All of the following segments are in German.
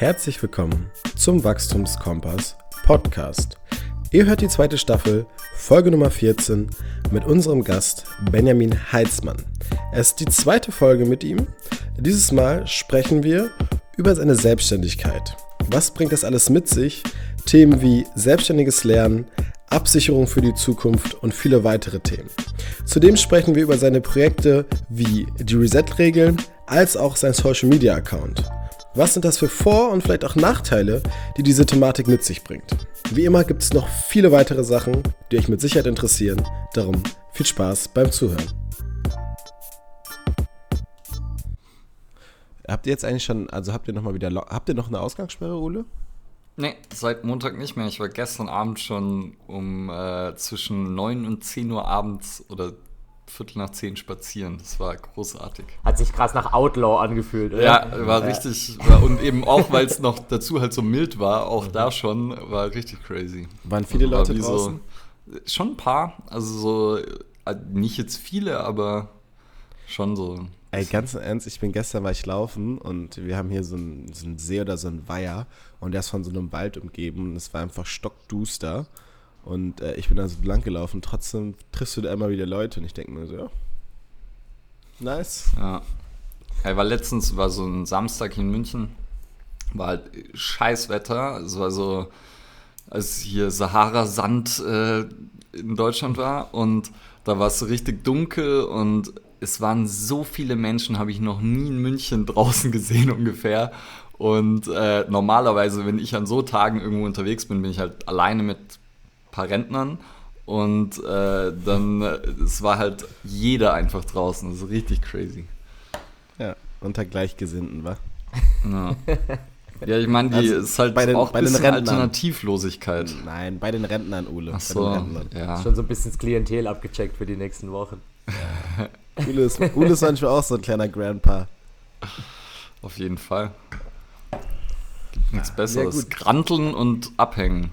Herzlich willkommen zum Wachstumskompass Podcast. Ihr hört die zweite Staffel, Folge Nummer 14, mit unserem Gast Benjamin Heitzmann. Es ist die zweite Folge mit ihm. Dieses Mal sprechen wir über seine Selbstständigkeit. Was bringt das alles mit sich? Themen wie selbstständiges Lernen, Absicherung für die Zukunft und viele weitere Themen. Zudem sprechen wir über seine Projekte wie die Reset-Regeln als auch sein Social-Media-Account. Was sind das für Vor- und vielleicht auch Nachteile, die diese Thematik mit sich bringt? Wie immer gibt es noch viele weitere Sachen, die euch mit Sicherheit interessieren. Darum viel Spaß beim Zuhören. Habt ihr jetzt eigentlich schon, also habt ihr noch mal wieder, habt ihr noch eine Ausgangssperre, Ole? Nee, seit Montag nicht mehr. Ich war gestern Abend schon um äh, zwischen 9 und 10 Uhr abends oder Viertel nach 10 spazieren. Das war großartig. Hat sich krass nach Outlaw angefühlt, oder? Ja, war ja. richtig. War, und eben auch, weil es noch dazu halt so mild war, auch mhm. da schon, war richtig crazy. Waren viele Leute draußen? So, schon ein paar. Also so, äh, nicht jetzt viele, aber schon so Ey, ganz ernst, ich bin gestern war ich laufen und wir haben hier so einen, so einen See oder so einen Weiher und der ist von so einem Wald umgeben und es war einfach stockduster und äh, ich bin da so lang gelaufen. Trotzdem triffst du da immer wieder Leute und ich denke mir so, ja, nice. Ja. ja, war letztens, war so ein Samstag in München, war halt Scheißwetter, es war so, als hier Sahara-Sand äh, in Deutschland war und da war es so richtig dunkel und es waren so viele Menschen, habe ich noch nie in München draußen gesehen ungefähr. Und äh, normalerweise, wenn ich an so Tagen irgendwo unterwegs bin, bin ich halt alleine mit paar Rentnern. Und äh, dann, es war halt jeder einfach draußen. Das ist richtig crazy. Ja, unter Gleichgesinnten, wa? Ja. Ja, ich meine, die also ist halt bei den, auch ein bisschen Alternativlosigkeit. Nein, bei den Rentnern, Ule. Ach so, ja. Schon so ein bisschen das Klientel abgecheckt für die nächsten Wochen. Ule ist, Ule ist manchmal auch so ein kleiner Grandpa. Auf jeden Fall. Gibt nichts Besseres. Granteln und abhängen.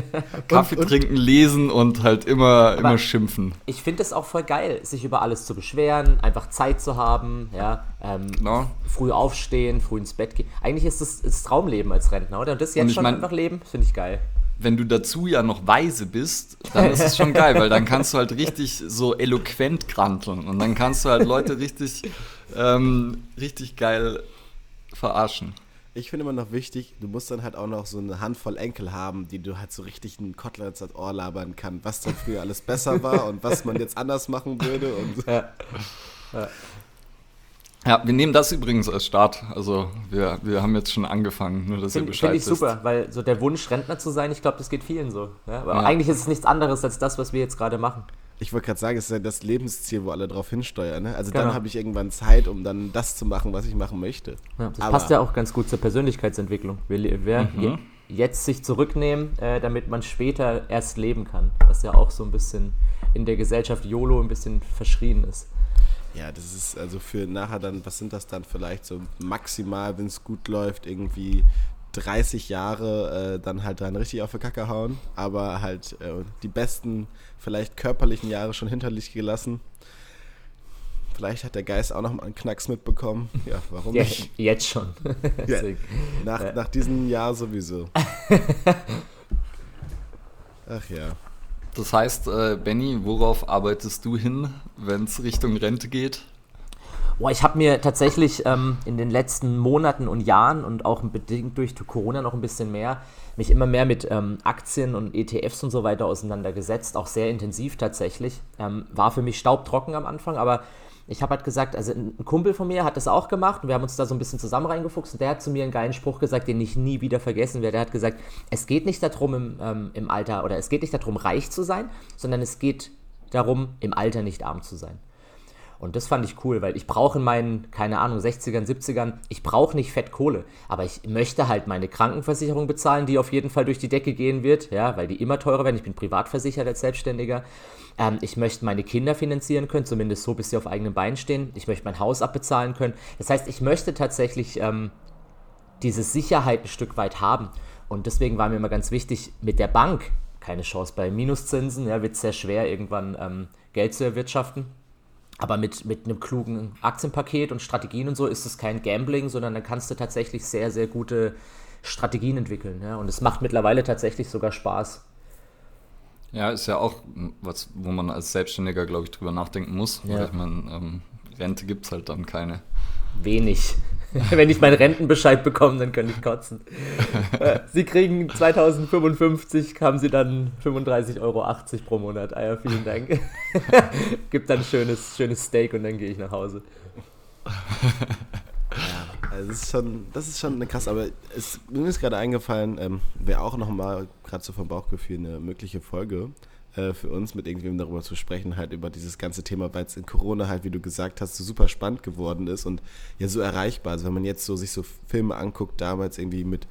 Kaffee und, trinken, lesen und halt immer, immer schimpfen. Ich finde es auch voll geil, sich über alles zu beschweren, einfach Zeit zu haben, ja, ähm, no. früh aufstehen, früh ins Bett gehen. Eigentlich ist das, das Traumleben als Rentner, oder? Und das jetzt schon mein, einfach leben, finde ich geil wenn du dazu ja noch weise bist, dann ist es schon geil, weil dann kannst du halt richtig so eloquent granteln und dann kannst du halt Leute richtig, ähm, richtig geil verarschen. Ich finde immer noch wichtig, du musst dann halt auch noch so eine Handvoll Enkel haben, die du halt so richtig einen Kotlets ans Ohr labern kann, was dann früher alles besser war und was man jetzt anders machen würde. Und ja. Ja. Ja, wir nehmen das übrigens als Start. Also wir, wir haben jetzt schon angefangen, nur dass Find, ihr Bescheid Finde ich wisst. super, weil so der Wunsch, Rentner zu sein, ich glaube, das geht vielen so. Ja? Aber ja. eigentlich ist es nichts anderes als das, was wir jetzt gerade machen. Ich wollte gerade sagen, es ist ja das Lebensziel, wo alle drauf hinsteuern. Ne? Also genau. dann habe ich irgendwann Zeit, um dann das zu machen, was ich machen möchte. Ja, das Aber passt ja auch ganz gut zur Persönlichkeitsentwicklung. Wir, wir mhm. jetzt sich zurücknehmen, äh, damit man später erst leben kann. Was ja auch so ein bisschen in der Gesellschaft YOLO ein bisschen verschrien ist. Ja, das ist also für nachher dann, was sind das dann vielleicht so maximal, wenn es gut läuft, irgendwie 30 Jahre äh, dann halt dann richtig auf die Kacke hauen, aber halt äh, die besten, vielleicht körperlichen Jahre schon hinter sich gelassen. Vielleicht hat der Geist auch noch mal einen Knacks mitbekommen. Ja, warum ja, nicht? Jetzt schon. ja, nach, ja. nach diesem Jahr sowieso. Ach ja. Das heißt, äh, Benny, worauf arbeitest du hin, wenn es Richtung Rente geht? Boah, ich habe mir tatsächlich ähm, in den letzten Monaten und Jahren und auch bedingt durch Corona noch ein bisschen mehr, mich immer mehr mit ähm, Aktien und ETFs und so weiter auseinandergesetzt, auch sehr intensiv tatsächlich. Ähm, war für mich staubtrocken am Anfang, aber ich habe halt gesagt, also ein Kumpel von mir hat das auch gemacht und wir haben uns da so ein bisschen zusammen reingefuchst und der hat zu mir einen geilen Spruch gesagt, den ich nie wieder vergessen werde. Der hat gesagt, es geht nicht darum im, ähm, im Alter oder es geht nicht darum reich zu sein, sondern es geht darum im Alter nicht arm zu sein. Und das fand ich cool, weil ich brauche in meinen, keine Ahnung, 60ern, 70ern, ich brauche nicht Fettkohle, aber ich möchte halt meine Krankenversicherung bezahlen, die auf jeden Fall durch die Decke gehen wird, ja, weil die immer teurer werden. Ich bin privatversichert als Selbstständiger. Ähm, ich möchte meine Kinder finanzieren können, zumindest so, bis sie auf eigenen Beinen stehen. Ich möchte mein Haus abbezahlen können. Das heißt, ich möchte tatsächlich ähm, diese Sicherheit ein Stück weit haben. Und deswegen war mir immer ganz wichtig, mit der Bank keine Chance. Bei Minuszinsen ja, wird es sehr schwer, irgendwann ähm, Geld zu erwirtschaften. Aber mit, mit einem klugen Aktienpaket und Strategien und so ist es kein Gambling, sondern dann kannst du tatsächlich sehr, sehr gute Strategien entwickeln. Ja? Und es macht mittlerweile tatsächlich sogar Spaß. Ja, ist ja auch was, wo man als Selbstständiger, glaube ich, drüber nachdenken muss. Ja. Weil ich meine, ähm, Rente gibt es halt dann keine. Wenig. Wenn ich meinen Rentenbescheid bekomme, dann könnte ich kotzen. Äh, sie kriegen 2055, haben Sie dann 35,80 Euro pro Monat. Ah ja, vielen Dank. Gibt dann schönes, schönes Steak und dann gehe ich nach Hause. Ja, also das ist schon, das ist schon eine krass, aber es, mir ist gerade eingefallen, ähm, wäre auch nochmal, gerade so vom Bauchgefühl, eine mögliche Folge äh, für uns, mit irgendwem darüber zu sprechen, halt über dieses ganze Thema, weil es in Corona halt, wie du gesagt hast, so super spannend geworden ist und ja so erreichbar. Also wenn man jetzt so sich so Filme anguckt, damals irgendwie mit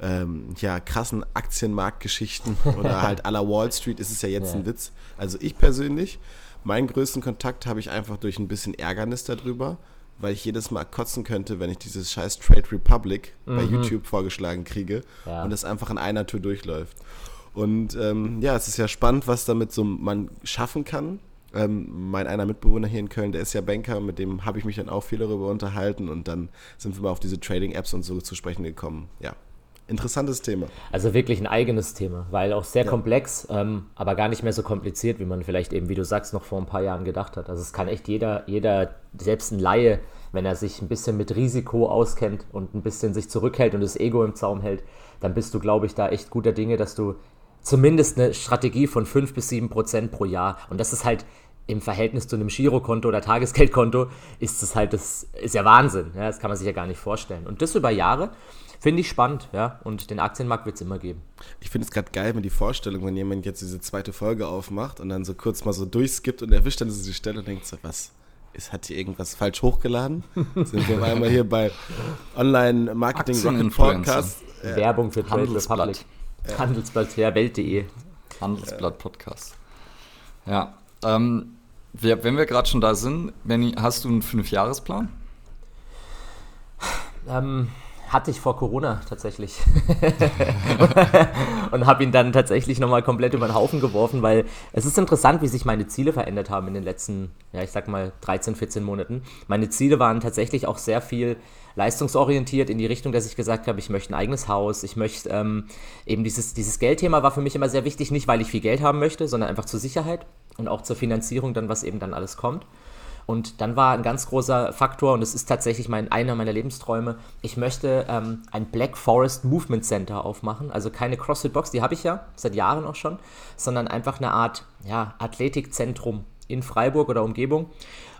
ähm, ja, krassen Aktienmarktgeschichten oder halt à la Wall Street, ist es ja jetzt ja. ein Witz. Also ich persönlich, meinen größten Kontakt habe ich einfach durch ein bisschen Ärgernis darüber, weil ich jedes Mal kotzen könnte, wenn ich dieses scheiß Trade Republic mhm. bei YouTube vorgeschlagen kriege ja. und es einfach in einer Tour durchläuft. Und ähm, ja, es ist ja spannend, was damit so man schaffen kann. Ähm, mein einer Mitbewohner hier in Köln, der ist ja Banker, mit dem habe ich mich dann auch viel darüber unterhalten und dann sind wir mal auf diese Trading-Apps und so zu sprechen gekommen. Ja, interessantes Thema. Also wirklich ein eigenes Thema, weil auch sehr ja. komplex, ähm, aber gar nicht mehr so kompliziert, wie man vielleicht eben, wie du sagst, noch vor ein paar Jahren gedacht hat. Also es kann echt jeder, jeder, selbst ein Laie, wenn er sich ein bisschen mit Risiko auskennt und ein bisschen sich zurückhält und das Ego im Zaum hält, dann bist du, glaube ich, da echt guter Dinge, dass du zumindest eine Strategie von 5 bis 7 Prozent pro Jahr. Und das ist halt im Verhältnis zu einem Girokonto oder Tagesgeldkonto, ist das halt, das ist ja Wahnsinn. Ja, das kann man sich ja gar nicht vorstellen. Und das über Jahre finde ich spannend, ja. Und den Aktienmarkt wird es immer geben. Ich finde es gerade geil mit die Vorstellung, wenn jemand jetzt diese zweite Folge aufmacht und dann so kurz mal so durchskippt und erwischt dann diese Stelle und denkt so, was? Ist, hat hier irgendwas falsch hochgeladen? Sind wir einmal hier bei Online Marketing Rocket Podcast. Werbung für Trade Republic. Ja. Handelsblatt, ja, Welt.de. Handelsblatt Podcast. Ja. Ähm, wenn wir gerade schon da sind, Benny, hast du einen Fünfjahresplan? Ähm, hatte ich vor Corona tatsächlich. und habe ihn dann tatsächlich nochmal komplett über den Haufen geworfen, weil es ist interessant, wie sich meine Ziele verändert haben in den letzten, ja, ich sag mal 13, 14 Monaten. Meine Ziele waren tatsächlich auch sehr viel leistungsorientiert in die Richtung, dass ich gesagt habe, ich möchte ein eigenes Haus, ich möchte ähm, eben dieses, dieses Geldthema war für mich immer sehr wichtig, nicht weil ich viel Geld haben möchte, sondern einfach zur Sicherheit und auch zur Finanzierung dann, was eben dann alles kommt. Und dann war ein ganz großer Faktor, und das ist tatsächlich mein, einer meiner Lebensträume, ich möchte ähm, ein Black Forest Movement Center aufmachen. Also keine CrossFit-Box, die habe ich ja seit Jahren auch schon, sondern einfach eine Art ja, Athletikzentrum in Freiburg oder Umgebung.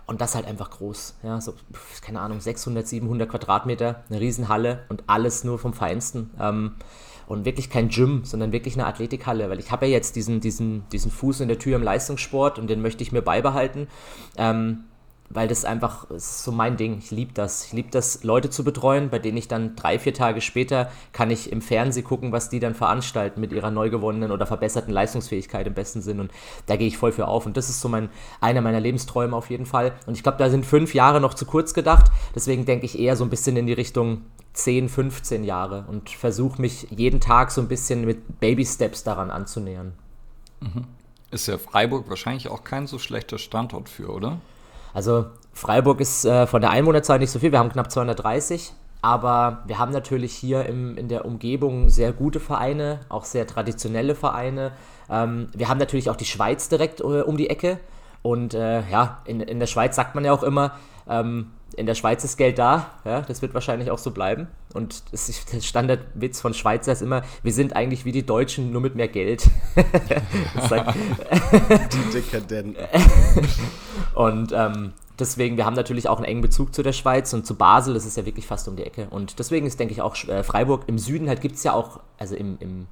Und das halt einfach groß. Ja, so, keine Ahnung, 600, 700 Quadratmeter, eine Riesenhalle und alles nur vom Feinsten. Ähm, und wirklich kein Gym, sondern wirklich eine Athletikhalle, weil ich habe ja jetzt diesen, diesen, diesen Fuß in der Tür im Leistungssport und den möchte ich mir beibehalten. Ähm, weil das einfach ist so mein Ding. Ich liebe das. Ich liebe das, Leute zu betreuen, bei denen ich dann drei, vier Tage später kann ich im Fernsehen gucken, was die dann veranstalten mit ihrer neu gewonnenen oder verbesserten Leistungsfähigkeit im besten Sinn. Und da gehe ich voll für auf. Und das ist so mein, einer meiner Lebensträume auf jeden Fall. Und ich glaube, da sind fünf Jahre noch zu kurz gedacht. Deswegen denke ich eher so ein bisschen in die Richtung 10, 15 Jahre und versuche mich jeden Tag so ein bisschen mit Baby-Steps daran anzunähern. Mhm. Ist ja Freiburg wahrscheinlich auch kein so schlechter Standort für, oder? Also Freiburg ist äh, von der Einwohnerzahl nicht so viel, wir haben knapp 230, aber wir haben natürlich hier im, in der Umgebung sehr gute Vereine, auch sehr traditionelle Vereine. Ähm, wir haben natürlich auch die Schweiz direkt äh, um die Ecke. Und äh, ja, in, in der Schweiz sagt man ja auch immer, ähm, in der Schweiz ist Geld da, ja, das wird wahrscheinlich auch so bleiben. Und das ist, der Standardwitz von Schweizer ist immer, wir sind eigentlich wie die Deutschen, nur mit mehr Geld. die Dekadenten. und ähm, deswegen, wir haben natürlich auch einen engen Bezug zu der Schweiz und zu Basel, das ist ja wirklich fast um die Ecke. Und deswegen ist, denke ich, auch äh, Freiburg im Süden halt gibt es ja auch, also im, im,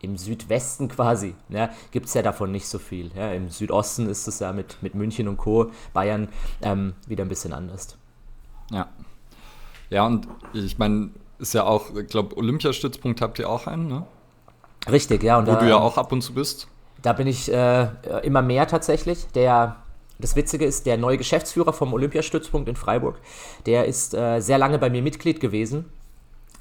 im Südwesten quasi, ja, gibt es ja davon nicht so viel. Ja. Im Südosten ist es ja mit, mit München und Co., Bayern ähm, wieder ein bisschen anders. Ja. Ja, und ich meine, ist ja auch, ich glaube, Olympiastützpunkt habt ihr auch einen, ne? Richtig, ja. Und Wo da, du ja auch ab und zu bist. Da bin ich äh, immer mehr tatsächlich. Der, das Witzige ist, der neue Geschäftsführer vom Olympiastützpunkt in Freiburg, der ist äh, sehr lange bei mir Mitglied gewesen,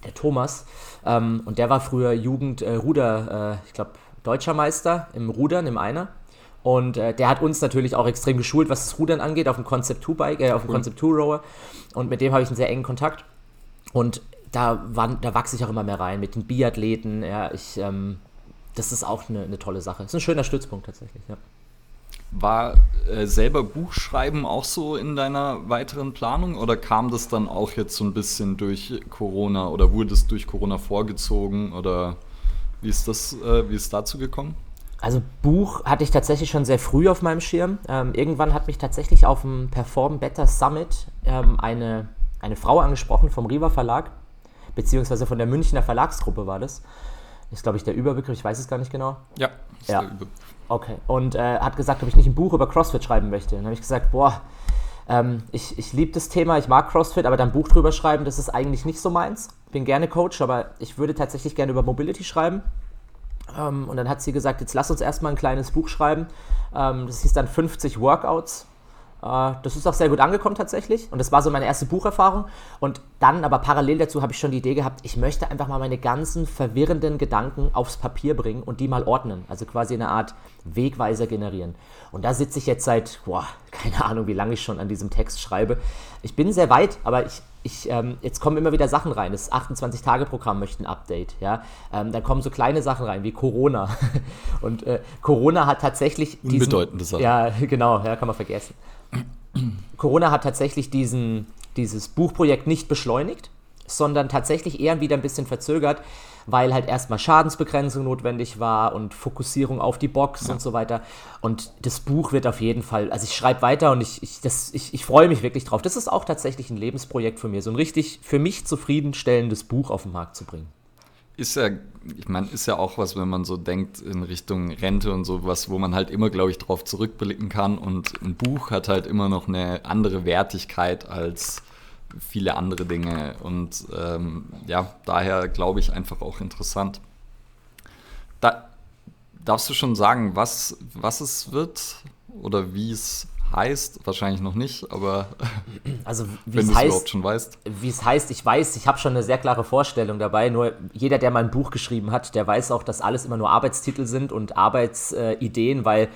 der Thomas. Ähm, und der war früher Jugend-Ruder, äh, ich glaube, Deutscher Meister im Rudern, im Einer. Und äh, der hat uns natürlich auch extrem geschult, was das Rudern angeht, auf dem Concept 2 Bike, äh, auf dem cool. Concept 2 Rower. Und mit dem habe ich einen sehr engen Kontakt. Und da, da wachse ich auch immer mehr rein mit den Biathleten. Ja, ich, ähm, das ist auch eine, eine tolle Sache. Das ist ein schöner Stützpunkt tatsächlich. Ja. War äh, selber Buchschreiben auch so in deiner weiteren Planung oder kam das dann auch jetzt so ein bisschen durch Corona oder wurde es durch Corona vorgezogen oder wie ist das, äh, wie ist dazu gekommen? Also Buch hatte ich tatsächlich schon sehr früh auf meinem Schirm. Ähm, irgendwann hat mich tatsächlich auf dem Perform Better Summit ähm, eine, eine Frau angesprochen vom Riva Verlag, beziehungsweise von der Münchner Verlagsgruppe war das. Ist, glaube ich, der Überbegriff, ich weiß es gar nicht genau. Ja, ist ja. der Überbegriff. Okay, und äh, hat gesagt, ob ich nicht ein Buch über CrossFit schreiben möchte. dann habe ich gesagt, boah, ähm, ich, ich liebe das Thema, ich mag CrossFit, aber dann ein Buch drüber schreiben, das ist eigentlich nicht so meins. Bin gerne Coach, aber ich würde tatsächlich gerne über Mobility schreiben. Ähm, und dann hat sie gesagt, jetzt lass uns erstmal ein kleines Buch schreiben. Ähm, das hieß dann 50 Workouts äh, das ist auch sehr gut angekommen tatsächlich. Und das war so meine erste Bucherfahrung. Und dann aber parallel dazu habe ich schon die Idee gehabt, ich möchte einfach mal meine ganzen verwirrenden Gedanken aufs Papier bringen und die mal ordnen. Also quasi eine Art Wegweiser generieren. Und da sitze ich jetzt seit, boah, keine Ahnung, wie lange ich schon an diesem Text schreibe. Ich bin sehr weit, aber ich, ich, ähm, jetzt kommen immer wieder Sachen rein. Das 28-Tage-Programm möchte ein Update. Ja? Ähm, dann kommen so kleine Sachen rein wie Corona. Und äh, Corona hat tatsächlich. Diesen, Unbedeutende Sachen. Ja, genau, ja, kann man vergessen. Corona hat tatsächlich diesen, dieses Buchprojekt nicht beschleunigt, sondern tatsächlich eher wieder ein bisschen verzögert, weil halt erstmal Schadensbegrenzung notwendig war und Fokussierung auf die Box ja. und so weiter. Und das Buch wird auf jeden Fall, also ich schreibe weiter und ich, ich, ich, ich freue mich wirklich drauf. Das ist auch tatsächlich ein Lebensprojekt für mich, so ein richtig für mich zufriedenstellendes Buch auf den Markt zu bringen ist ja, ich meine, ist ja auch was, wenn man so denkt in Richtung Rente und sowas, wo man halt immer, glaube ich, drauf zurückblicken kann. Und ein Buch hat halt immer noch eine andere Wertigkeit als viele andere Dinge. Und ähm, ja, daher glaube ich einfach auch interessant. Da, darfst du schon sagen, was, was es wird oder wie es heißt, wahrscheinlich noch nicht, aber also, wenn du es überhaupt schon weißt. Wie es heißt, ich weiß, ich habe schon eine sehr klare Vorstellung dabei. Nur jeder, der mal ein Buch geschrieben hat, der weiß auch, dass alles immer nur Arbeitstitel sind und Arbeitsideen, äh, weil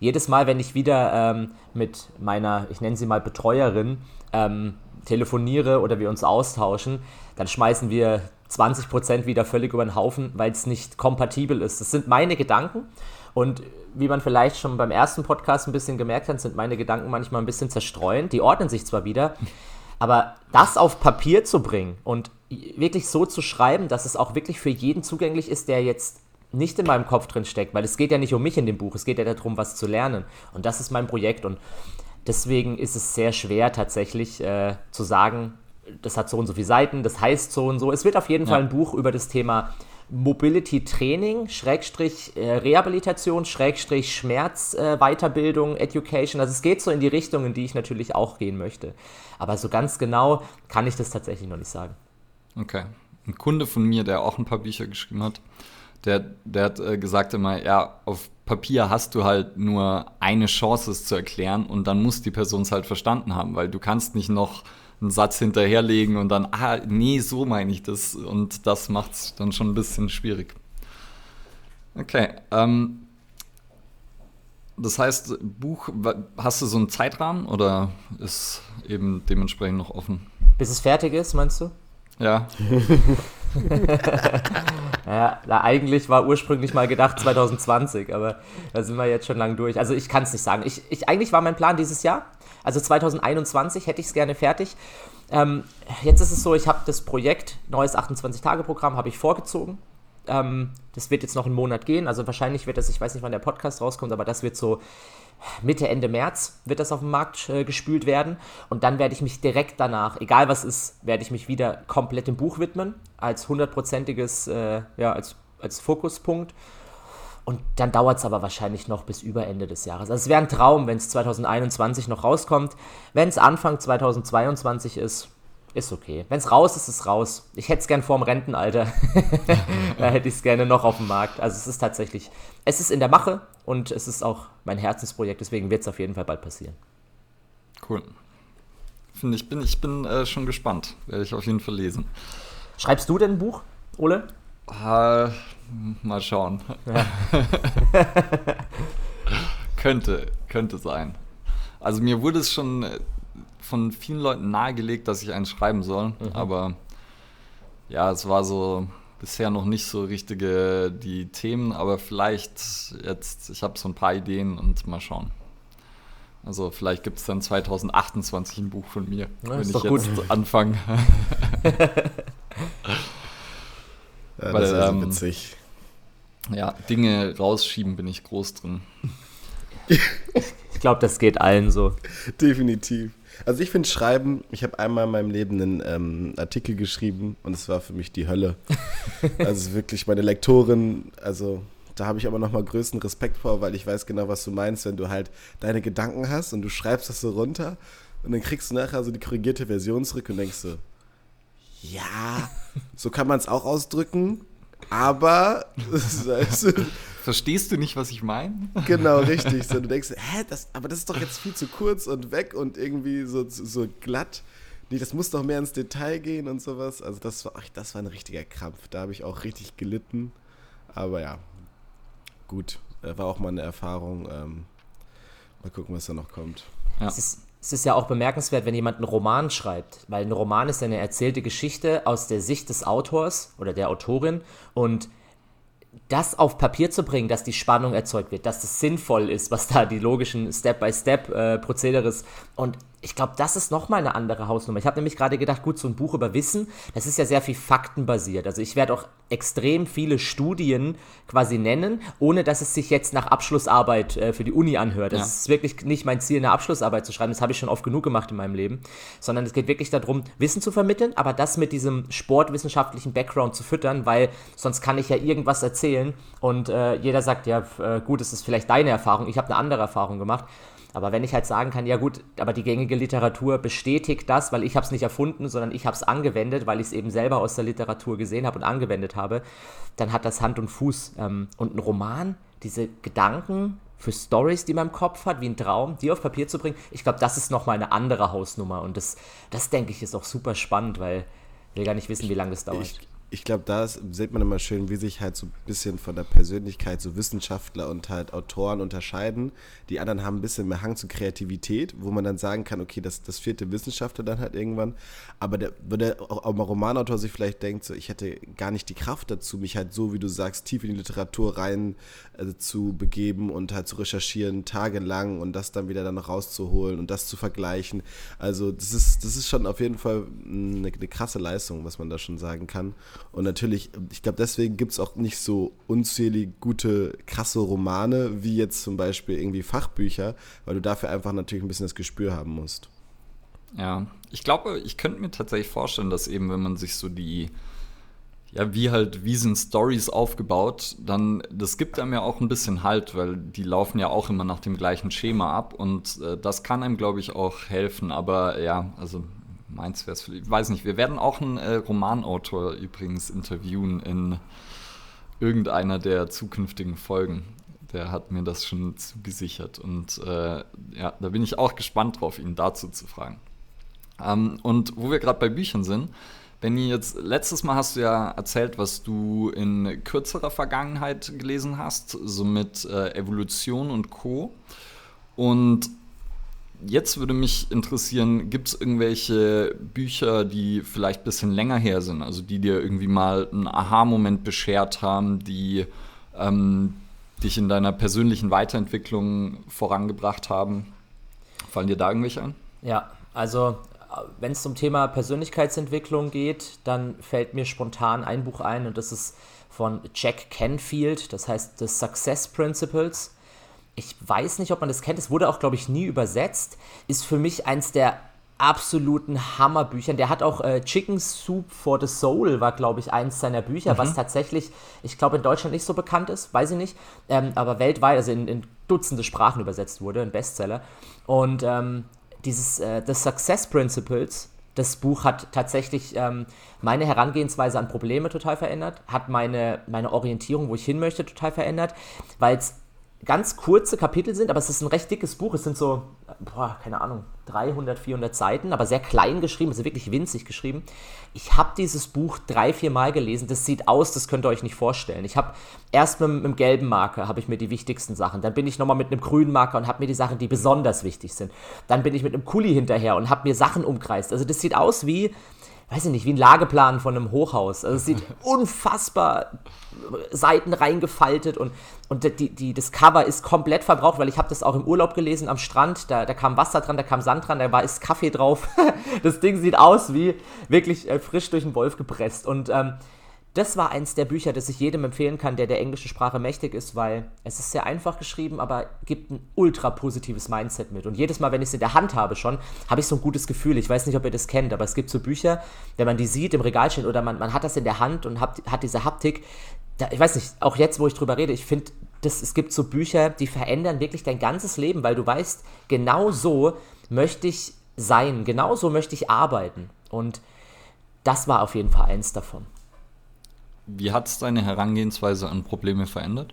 jedes Mal, wenn ich wieder ähm, mit meiner, ich nenne sie mal Betreuerin, ähm, telefoniere oder wir uns austauschen, dann schmeißen wir 20% wieder völlig über den Haufen, weil es nicht kompatibel ist. Das sind meine Gedanken und wie man vielleicht schon beim ersten Podcast ein bisschen gemerkt hat, sind meine Gedanken manchmal ein bisschen zerstreuend. Die ordnen sich zwar wieder, aber das auf Papier zu bringen und wirklich so zu schreiben, dass es auch wirklich für jeden zugänglich ist, der jetzt nicht in meinem Kopf drin steckt, weil es geht ja nicht um mich in dem Buch, es geht ja darum, was zu lernen. Und das ist mein Projekt und deswegen ist es sehr schwer tatsächlich äh, zu sagen, das hat so und so viele Seiten, das heißt so und so. Es wird auf jeden ja. Fall ein Buch über das Thema Mobility Training, Schrägstrich äh, Rehabilitation, Schrägstrich Schmerz, äh, Weiterbildung, Education. Also es geht so in die Richtung, in die ich natürlich auch gehen möchte. Aber so ganz genau kann ich das tatsächlich noch nicht sagen. Okay. Ein Kunde von mir, der auch ein paar Bücher geschrieben hat, der, der hat äh, gesagt immer, ja, auf Papier hast du halt nur eine Chance, es zu erklären und dann muss die Person es halt verstanden haben, weil du kannst nicht noch einen Satz hinterherlegen und dann, ah, nee, so meine ich das. Und das macht es dann schon ein bisschen schwierig. Okay. Ähm, das heißt, Buch, hast du so einen Zeitrahmen oder ist eben dementsprechend noch offen? Bis es fertig ist, meinst du? Ja. ja, eigentlich war ursprünglich mal gedacht 2020, aber da sind wir jetzt schon lang durch. Also ich kann es nicht sagen. Ich, ich, eigentlich war mein Plan dieses Jahr, also 2021 hätte ich es gerne fertig. Ähm, jetzt ist es so, ich habe das Projekt Neues 28-Tage-Programm habe ich vorgezogen. Ähm, das wird jetzt noch einen Monat gehen. Also wahrscheinlich wird das, ich weiß nicht, wann der Podcast rauskommt, aber das wird so Mitte, Ende März wird das auf den Markt äh, gespült werden. Und dann werde ich mich direkt danach, egal was ist, werde ich mich wieder komplett dem Buch widmen, als hundertprozentiges, äh, ja, als, als Fokuspunkt. Und dann dauert es aber wahrscheinlich noch bis über Ende des Jahres. Also es wäre ein Traum, wenn es 2021 noch rauskommt. Wenn es Anfang 2022 ist, ist okay. Wenn es raus ist, ist es raus. Ich hätte es gern vorm Rentenalter. da hätte ich es gerne noch auf dem Markt. Also es ist tatsächlich, es ist in der Mache und es ist auch mein Herzensprojekt, deswegen wird es auf jeden Fall bald passieren. Cool. Ich bin, ich bin äh, schon gespannt. Werde ich auf jeden Fall lesen. Schreibst du denn ein Buch, Ole? Äh, Mal schauen. Ja. Könnte, könnte sein. Also mir wurde es schon äh, von vielen Leuten nahegelegt, dass ich einen schreiben soll, mhm. aber ja, es war so bisher noch nicht so richtige die Themen, aber vielleicht jetzt, ich habe so ein paar Ideen und mal schauen. Also vielleicht gibt es dann 2028 ein Buch von mir, ja, wenn ich jetzt gut. anfange. ja, Weil, das ist ähm, witzig. Ja, Dinge rausschieben bin ich groß drin. ich glaube, das geht allen so. Definitiv. Also ich finde Schreiben, ich habe einmal in meinem Leben einen ähm, Artikel geschrieben und es war für mich die Hölle. also wirklich meine Lektorin, also da habe ich aber nochmal größten Respekt vor, weil ich weiß genau, was du meinst, wenn du halt deine Gedanken hast und du schreibst das so runter und dann kriegst du nachher so die korrigierte Version zurück und denkst so, ja, so kann man es auch ausdrücken, aber Verstehst du nicht, was ich meine? Genau, richtig. So, du denkst, hä, das, aber das ist doch jetzt viel zu kurz und weg und irgendwie so, so glatt. Nee, das muss doch mehr ins Detail gehen und sowas. Also das war, ach, das war ein richtiger Krampf. Da habe ich auch richtig gelitten. Aber ja, gut. War auch mal eine Erfahrung. Ähm, mal gucken, was da noch kommt. Ja. Es, ist, es ist ja auch bemerkenswert, wenn jemand einen Roman schreibt, weil ein Roman ist eine erzählte Geschichte aus der Sicht des Autors oder der Autorin und das auf Papier zu bringen, dass die Spannung erzeugt wird, dass es sinnvoll ist, was da die logischen Step-by-Step-Prozedere äh, ist. Und ich glaube, das ist nochmal eine andere Hausnummer. Ich habe nämlich gerade gedacht, gut, so ein Buch über Wissen, das ist ja sehr viel faktenbasiert. Also ich werde auch extrem viele Studien quasi nennen, ohne dass es sich jetzt nach Abschlussarbeit äh, für die Uni anhört. Das ja. ist wirklich nicht mein Ziel, eine Abschlussarbeit zu schreiben. Das habe ich schon oft genug gemacht in meinem Leben. Sondern es geht wirklich darum, Wissen zu vermitteln, aber das mit diesem sportwissenschaftlichen Background zu füttern, weil sonst kann ich ja irgendwas erzählen und äh, jeder sagt, ja, äh, gut, es ist vielleicht deine Erfahrung, ich habe eine andere Erfahrung gemacht. Aber wenn ich halt sagen kann, ja gut, aber die gängige Literatur bestätigt das, weil ich habe es nicht erfunden, sondern ich habe es angewendet, weil ich es eben selber aus der Literatur gesehen habe und angewendet habe, dann hat das Hand und Fuß. Ähm, und ein Roman, diese Gedanken für Stories, die man im Kopf hat, wie ein Traum, die auf Papier zu bringen, ich glaube, das ist nochmal eine andere Hausnummer. Und das, das denke ich, ist auch super spannend, weil wir gar nicht wissen, wie lange das dauert. Ich, ich glaube, da sieht man immer schön, wie sich halt so ein bisschen von der Persönlichkeit so Wissenschaftler und halt Autoren unterscheiden. Die anderen haben ein bisschen mehr Hang zu Kreativität, wo man dann sagen kann, okay, das, das vierte Wissenschaftler dann halt irgendwann. Aber der, wo der auch mal Romanautor sich vielleicht denkt, so, ich hätte gar nicht die Kraft dazu, mich halt so, wie du sagst, tief in die Literatur rein äh, zu begeben und halt zu recherchieren, tagelang und das dann wieder dann rauszuholen und das zu vergleichen. Also das ist, das ist schon auf jeden Fall eine, eine krasse Leistung, was man da schon sagen kann. Und natürlich, ich glaube, deswegen gibt es auch nicht so unzählig gute, krasse Romane, wie jetzt zum Beispiel irgendwie Fachbücher, weil du dafür einfach natürlich ein bisschen das Gespür haben musst. Ja, ich glaube, ich könnte mir tatsächlich vorstellen, dass eben, wenn man sich so die, ja, wie halt, wie sind Stories aufgebaut, dann, das gibt einem ja auch ein bisschen Halt, weil die laufen ja auch immer nach dem gleichen Schema ab und äh, das kann einem, glaube ich, auch helfen. Aber ja, also meins wäre es, ich weiß nicht, wir werden auch einen äh, Romanautor übrigens interviewen in irgendeiner der zukünftigen Folgen. Der hat mir das schon zugesichert und äh, ja, da bin ich auch gespannt drauf, ihn dazu zu fragen. Ähm, und wo wir gerade bei Büchern sind, Benny, jetzt letztes Mal hast du ja erzählt, was du in kürzerer Vergangenheit gelesen hast, so mit äh, Evolution und Co. Und jetzt würde mich interessieren, gibt es irgendwelche Bücher, die vielleicht ein bisschen länger her sind, also die dir irgendwie mal einen Aha-Moment beschert haben, die ähm, dich in deiner persönlichen Weiterentwicklung vorangebracht haben? Fallen dir da irgendwelche ein? Ja, also wenn es zum Thema Persönlichkeitsentwicklung geht, dann fällt mir spontan ein Buch ein und das ist von Jack Canfield, das heißt The Success Principles ich weiß nicht, ob man das kennt, es wurde auch, glaube ich, nie übersetzt, ist für mich eins der absoluten Hammerbüchern. Der hat auch äh, Chicken Soup for the Soul, war, glaube ich, eins seiner Bücher, mhm. was tatsächlich, ich glaube, in Deutschland nicht so bekannt ist, weiß ich nicht, ähm, aber weltweit, also in, in, Dutzende Sprachen übersetzt wurde, ein Bestseller. Und ähm, dieses äh, The Success Principles, das Buch hat tatsächlich ähm, meine Herangehensweise an Probleme total verändert, hat meine, meine Orientierung, wo ich hin möchte, total verändert, weil es ganz kurze Kapitel sind, aber es ist ein recht dickes Buch. Es sind so boah, keine Ahnung, 300, 400 Seiten, aber sehr klein geschrieben, also wirklich winzig geschrieben. Ich habe dieses Buch drei, vier Mal gelesen. Das sieht aus, das könnt ihr euch nicht vorstellen. Ich habe erst mit, mit einem gelben Marker habe ich mir die wichtigsten Sachen. Dann bin ich nochmal mit einem grünen Marker und habe mir die Sachen, die besonders wichtig sind. Dann bin ich mit einem Kuli hinterher und habe mir Sachen umkreist. Also das sieht aus wie, weiß ich nicht, wie ein Lageplan von einem Hochhaus. Also es sieht unfassbar Seiten reingefaltet und, und die, die, das Cover ist komplett verbraucht, weil ich habe das auch im Urlaub gelesen am Strand. Da, da kam Wasser dran, da kam Sand dran, da war ist Kaffee drauf. das Ding sieht aus wie wirklich äh, frisch durch den Wolf gepresst. Und ähm, das war eins der Bücher, das ich jedem empfehlen kann, der der englischen Sprache mächtig ist, weil es ist sehr einfach geschrieben, aber gibt ein ultra positives Mindset mit. Und jedes Mal, wenn ich es in der Hand habe schon, habe ich so ein gutes Gefühl. Ich weiß nicht, ob ihr das kennt, aber es gibt so Bücher, wenn man die sieht im Regal stehen oder man, man hat das in der Hand und hat, hat diese Haptik. Da, ich weiß nicht, auch jetzt, wo ich drüber rede, ich finde, es gibt so Bücher, die verändern wirklich dein ganzes Leben, weil du weißt, genau so möchte ich sein, genau so möchte ich arbeiten. Und das war auf jeden Fall eins davon. Wie hat es deine Herangehensweise an Probleme verändert?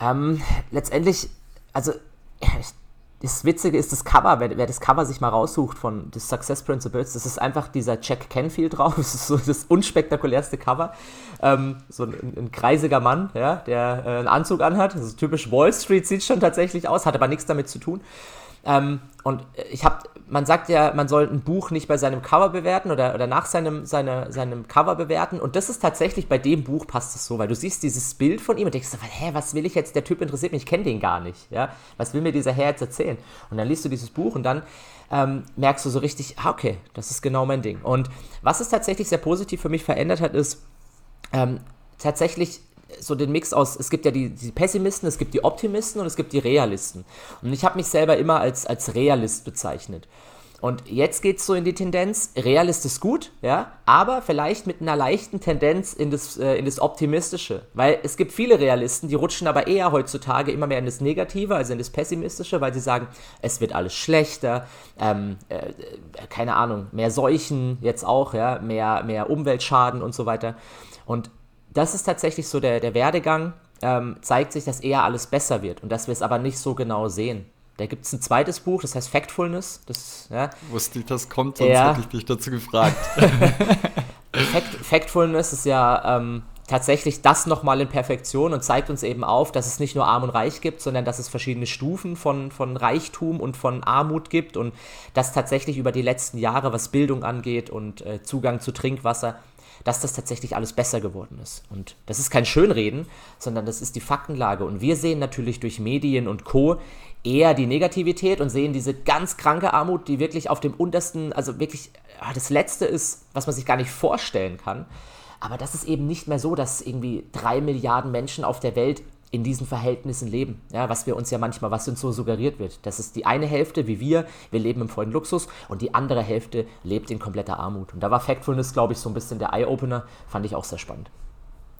Ähm, letztendlich, also das Witzige ist das Cover, wer, wer, das Cover sich mal raussucht von The Success Principles, das ist einfach dieser Jack Canfield drauf, das ist so das unspektakulärste Cover. Ähm, so ein, ein, kreisiger Mann, ja, der äh, einen Anzug anhat, also typisch Wall Street sieht schon tatsächlich aus, hat aber nichts damit zu tun. Ähm, und ich habe, man sagt ja, man soll ein Buch nicht bei seinem Cover bewerten oder, oder nach seinem, seine, seinem Cover bewerten. Und das ist tatsächlich bei dem Buch passt es so, weil du siehst dieses Bild von ihm und denkst, hä, was will ich jetzt? Der Typ interessiert mich, ich kenne den gar nicht. Ja? Was will mir dieser Herr jetzt erzählen? Und dann liest du dieses Buch und dann ähm, merkst du so richtig, ah, okay, das ist genau mein Ding. Und was es tatsächlich sehr positiv für mich verändert hat, ist ähm, tatsächlich so den Mix aus, es gibt ja die, die, Pessimisten, es gibt die Optimisten und es gibt die Realisten. Und ich habe mich selber immer als, als Realist bezeichnet. Und jetzt geht es so in die Tendenz, Realist ist gut, ja, aber vielleicht mit einer leichten Tendenz in das, äh, in das Optimistische. Weil es gibt viele Realisten, die rutschen aber eher heutzutage immer mehr in das Negative, also in das Pessimistische, weil sie sagen, es wird alles schlechter, ähm, äh, keine Ahnung, mehr Seuchen jetzt auch, ja, mehr, mehr Umweltschaden und so weiter. Und das ist tatsächlich so der, der Werdegang, ähm, zeigt sich, dass eher alles besser wird und dass wir es aber nicht so genau sehen. Da gibt es ein zweites Buch, das heißt Factfulness. Das, ja. Wusste ich, das kommt, sonst ja. hätte ich dich dazu gefragt. Fact, Factfulness ist ja ähm, tatsächlich das nochmal in Perfektion und zeigt uns eben auf, dass es nicht nur Arm und Reich gibt, sondern dass es verschiedene Stufen von, von Reichtum und von Armut gibt und dass tatsächlich über die letzten Jahre, was Bildung angeht und äh, Zugang zu Trinkwasser, dass das tatsächlich alles besser geworden ist. Und das ist kein Schönreden, sondern das ist die Faktenlage. Und wir sehen natürlich durch Medien und Co. eher die Negativität und sehen diese ganz kranke Armut, die wirklich auf dem untersten, also wirklich das Letzte ist, was man sich gar nicht vorstellen kann. Aber das ist eben nicht mehr so, dass irgendwie drei Milliarden Menschen auf der Welt in diesen Verhältnissen leben. Ja, was wir uns ja manchmal, was uns so suggeriert wird. Das ist die eine Hälfte, wie wir, wir leben im vollen Luxus und die andere Hälfte lebt in kompletter Armut. Und da war Factfulness, glaube ich, so ein bisschen der Eye-Opener. Fand ich auch sehr spannend.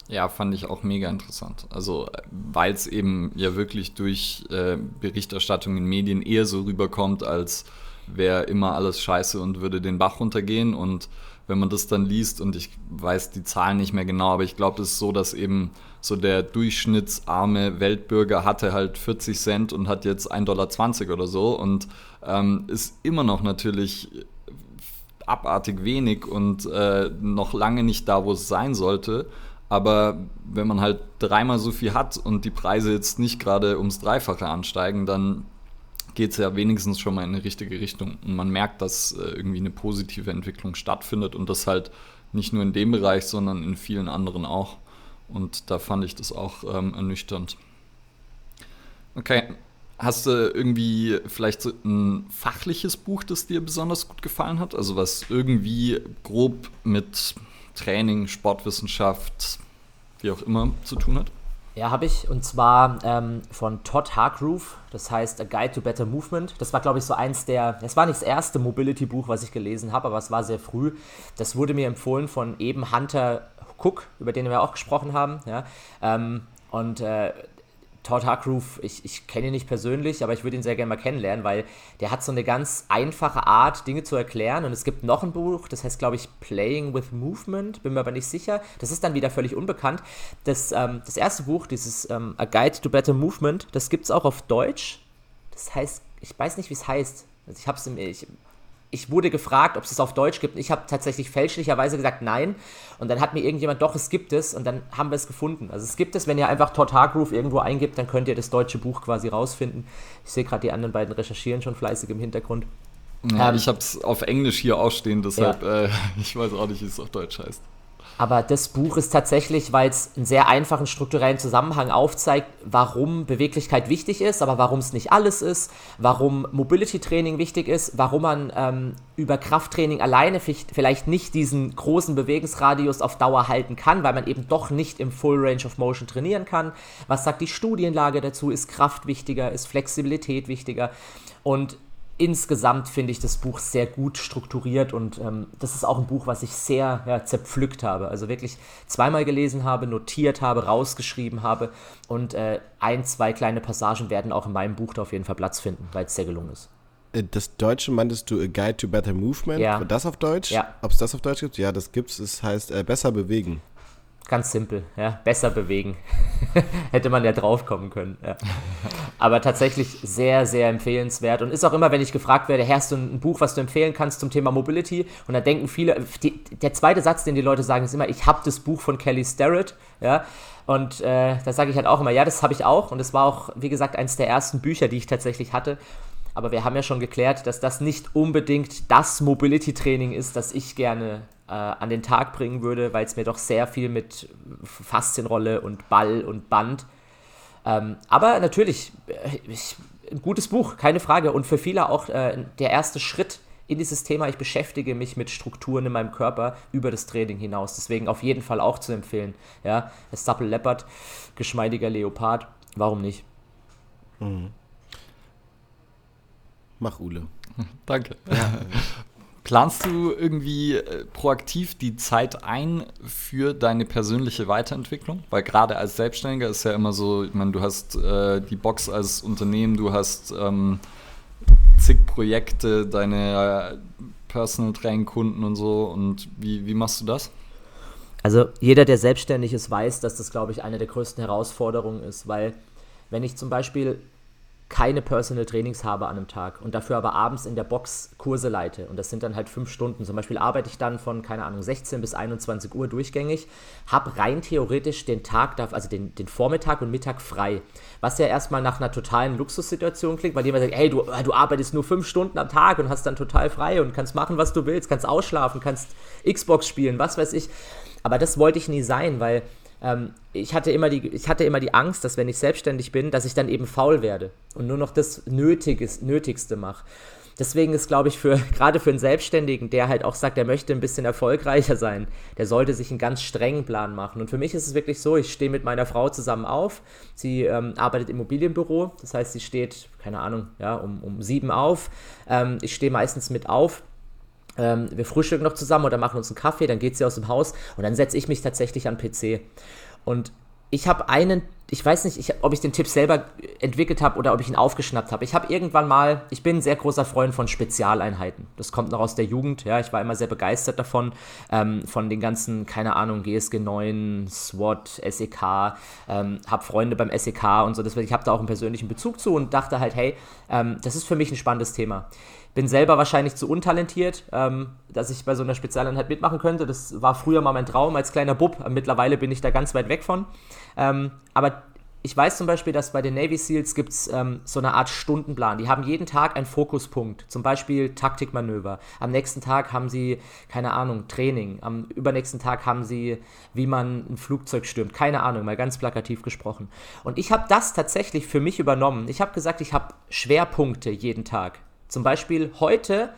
Ja, fand ich auch mega interessant. Also, weil es eben ja wirklich durch äh, Berichterstattung in Medien eher so rüberkommt, als wäre immer alles scheiße und würde den Bach runtergehen. Und wenn man das dann liest, und ich weiß die Zahlen nicht mehr genau, aber ich glaube, es ist so, dass eben so der durchschnittsarme Weltbürger hatte halt 40 Cent und hat jetzt 1,20 Dollar oder so und ähm, ist immer noch natürlich abartig wenig und äh, noch lange nicht da, wo es sein sollte. Aber wenn man halt dreimal so viel hat und die Preise jetzt nicht gerade ums Dreifache ansteigen, dann geht es ja wenigstens schon mal in eine richtige Richtung. Und man merkt, dass äh, irgendwie eine positive Entwicklung stattfindet und das halt nicht nur in dem Bereich, sondern in vielen anderen auch. Und da fand ich das auch ähm, ernüchternd. Okay, hast du irgendwie vielleicht so ein fachliches Buch, das dir besonders gut gefallen hat? Also was irgendwie grob mit Training, Sportwissenschaft, wie auch immer zu tun hat? Ja, habe ich. Und zwar ähm, von Todd Hargrove. Das heißt A Guide to Better Movement. Das war, glaube ich, so eins der. Es war nicht das erste Mobility-Buch, was ich gelesen habe, aber es war sehr früh. Das wurde mir empfohlen von eben Hunter Cook, über den wir auch gesprochen haben. Ja? Ähm, und äh, Todd Hargrove, ich, ich kenne ihn nicht persönlich, aber ich würde ihn sehr gerne mal kennenlernen, weil der hat so eine ganz einfache Art, Dinge zu erklären. Und es gibt noch ein Buch, das heißt, glaube ich, Playing with Movement, bin mir aber nicht sicher. Das ist dann wieder völlig unbekannt. Das, ähm, das erste Buch, dieses ähm, A Guide to Better Movement, das gibt es auch auf Deutsch. das heißt, ich weiß nicht, wie es heißt. Also ich habe es ich, ich wurde gefragt, ob es es auf Deutsch gibt. Ich habe tatsächlich fälschlicherweise gesagt nein. Und dann hat mir irgendjemand, doch, es gibt es. Und dann haben wir es gefunden. Also es gibt es, wenn ihr einfach Todd Hargrove irgendwo eingibt, dann könnt ihr das deutsche Buch quasi rausfinden. Ich sehe gerade die anderen beiden recherchieren schon fleißig im Hintergrund. Ja, ähm, ich habe es auf Englisch hier ausstehen, deshalb ja. äh, ich weiß auch nicht, wie es auf Deutsch heißt. Aber das Buch ist tatsächlich, weil es einen sehr einfachen strukturellen Zusammenhang aufzeigt, warum Beweglichkeit wichtig ist, aber warum es nicht alles ist, warum Mobility Training wichtig ist, warum man ähm, über Krafttraining alleine vielleicht nicht diesen großen Bewegungsradius auf Dauer halten kann, weil man eben doch nicht im Full Range of Motion trainieren kann. Was sagt die Studienlage dazu? Ist Kraft wichtiger? Ist Flexibilität wichtiger? Und insgesamt finde ich das Buch sehr gut strukturiert und ähm, das ist auch ein Buch, was ich sehr ja, zerpflückt habe. Also wirklich zweimal gelesen habe, notiert habe, rausgeschrieben habe und äh, ein, zwei kleine Passagen werden auch in meinem Buch da auf jeden Fall Platz finden, weil es sehr gelungen ist. Äh, das Deutsche meintest du A Guide to Better Movement? Ja. Das auf Deutsch? Ja. Ob es das auf Deutsch gibt? Ja, das gibt es. Es heißt äh, Besser bewegen. Ganz simpel, ja. Besser bewegen. Hätte man ja drauf kommen können. Ja. Aber tatsächlich sehr, sehr empfehlenswert. Und ist auch immer, wenn ich gefragt werde, hast du ein Buch, was du empfehlen kannst zum Thema Mobility? Und da denken viele, die, der zweite Satz, den die Leute sagen, ist immer, ich habe das Buch von Kelly Starrett. Ja. Und äh, da sage ich halt auch immer, ja, das habe ich auch. Und es war auch, wie gesagt, eines der ersten Bücher, die ich tatsächlich hatte. Aber wir haben ja schon geklärt, dass das nicht unbedingt das Mobility-Training ist, das ich gerne äh, an den Tag bringen würde, weil es mir doch sehr viel mit Faszienrolle und Ball und Band. Ähm, aber natürlich, äh, ich, ein gutes Buch, keine Frage. Und für viele auch äh, der erste Schritt in dieses Thema. Ich beschäftige mich mit Strukturen in meinem Körper über das Training hinaus. Deswegen auf jeden Fall auch zu empfehlen. Ja, Supple Leopard, geschmeidiger Leopard. Warum nicht? Mhm. Mach Ule. Danke. Ja. Planst du irgendwie äh, proaktiv die Zeit ein für deine persönliche Weiterentwicklung? Weil gerade als Selbstständiger ist ja immer so, ich meine, du hast äh, die Box als Unternehmen, du hast ähm, zig Projekte, deine äh, Personal Training Kunden und so. Und wie, wie machst du das? Also jeder, der selbstständig ist, weiß, dass das, glaube ich, eine der größten Herausforderungen ist, weil wenn ich zum Beispiel keine Personal Trainings habe an einem Tag und dafür aber abends in der Box Kurse leite. Und das sind dann halt fünf Stunden. Zum Beispiel arbeite ich dann von, keine Ahnung, 16 bis 21 Uhr durchgängig, habe rein theoretisch den Tag, also den, den Vormittag und Mittag frei. Was ja erstmal nach einer totalen Luxussituation klingt, weil jemand sagt, hey, du, du arbeitest nur fünf Stunden am Tag und hast dann total frei und kannst machen, was du willst, kannst ausschlafen, kannst Xbox spielen, was weiß ich. Aber das wollte ich nie sein, weil ähm, ich, hatte immer die, ich hatte immer die Angst, dass wenn ich selbstständig bin, dass ich dann eben faul werde und nur noch das Nötiges, Nötigste mache. Deswegen ist, glaube ich, für gerade für einen Selbstständigen, der halt auch sagt, er möchte ein bisschen erfolgreicher sein, der sollte sich einen ganz strengen Plan machen. Und für mich ist es wirklich so, ich stehe mit meiner Frau zusammen auf. Sie ähm, arbeitet im Immobilienbüro, das heißt, sie steht, keine Ahnung, ja, um, um sieben auf. Ähm, ich stehe meistens mit auf ähm, wir frühstücken noch zusammen oder machen uns einen Kaffee, dann geht sie aus dem Haus und dann setze ich mich tatsächlich an PC. Und ich habe einen, ich weiß nicht, ich, ob ich den Tipp selber entwickelt habe oder ob ich ihn aufgeschnappt habe. Ich habe irgendwann mal, ich bin ein sehr großer Freund von Spezialeinheiten. Das kommt noch aus der Jugend, ja, ich war immer sehr begeistert davon, ähm, von den ganzen, keine Ahnung, GSG 9, SWAT, SEK, ähm, habe Freunde beim SEK und so, deswegen, ich habe da auch einen persönlichen Bezug zu und dachte halt, hey, ähm, das ist für mich ein spannendes Thema. Bin selber wahrscheinlich zu untalentiert, ähm, dass ich bei so einer Spezialeinheit mitmachen könnte. Das war früher mal mein Traum als kleiner Bub. Mittlerweile bin ich da ganz weit weg von. Ähm, aber ich weiß zum Beispiel, dass bei den Navy SEALs gibt es ähm, so eine Art Stundenplan. Die haben jeden Tag einen Fokuspunkt, zum Beispiel Taktikmanöver. Am nächsten Tag haben sie, keine Ahnung, Training. Am übernächsten Tag haben sie, wie man ein Flugzeug stürmt. Keine Ahnung, mal ganz plakativ gesprochen. Und ich habe das tatsächlich für mich übernommen. Ich habe gesagt, ich habe Schwerpunkte jeden Tag. Zum Beispiel heute,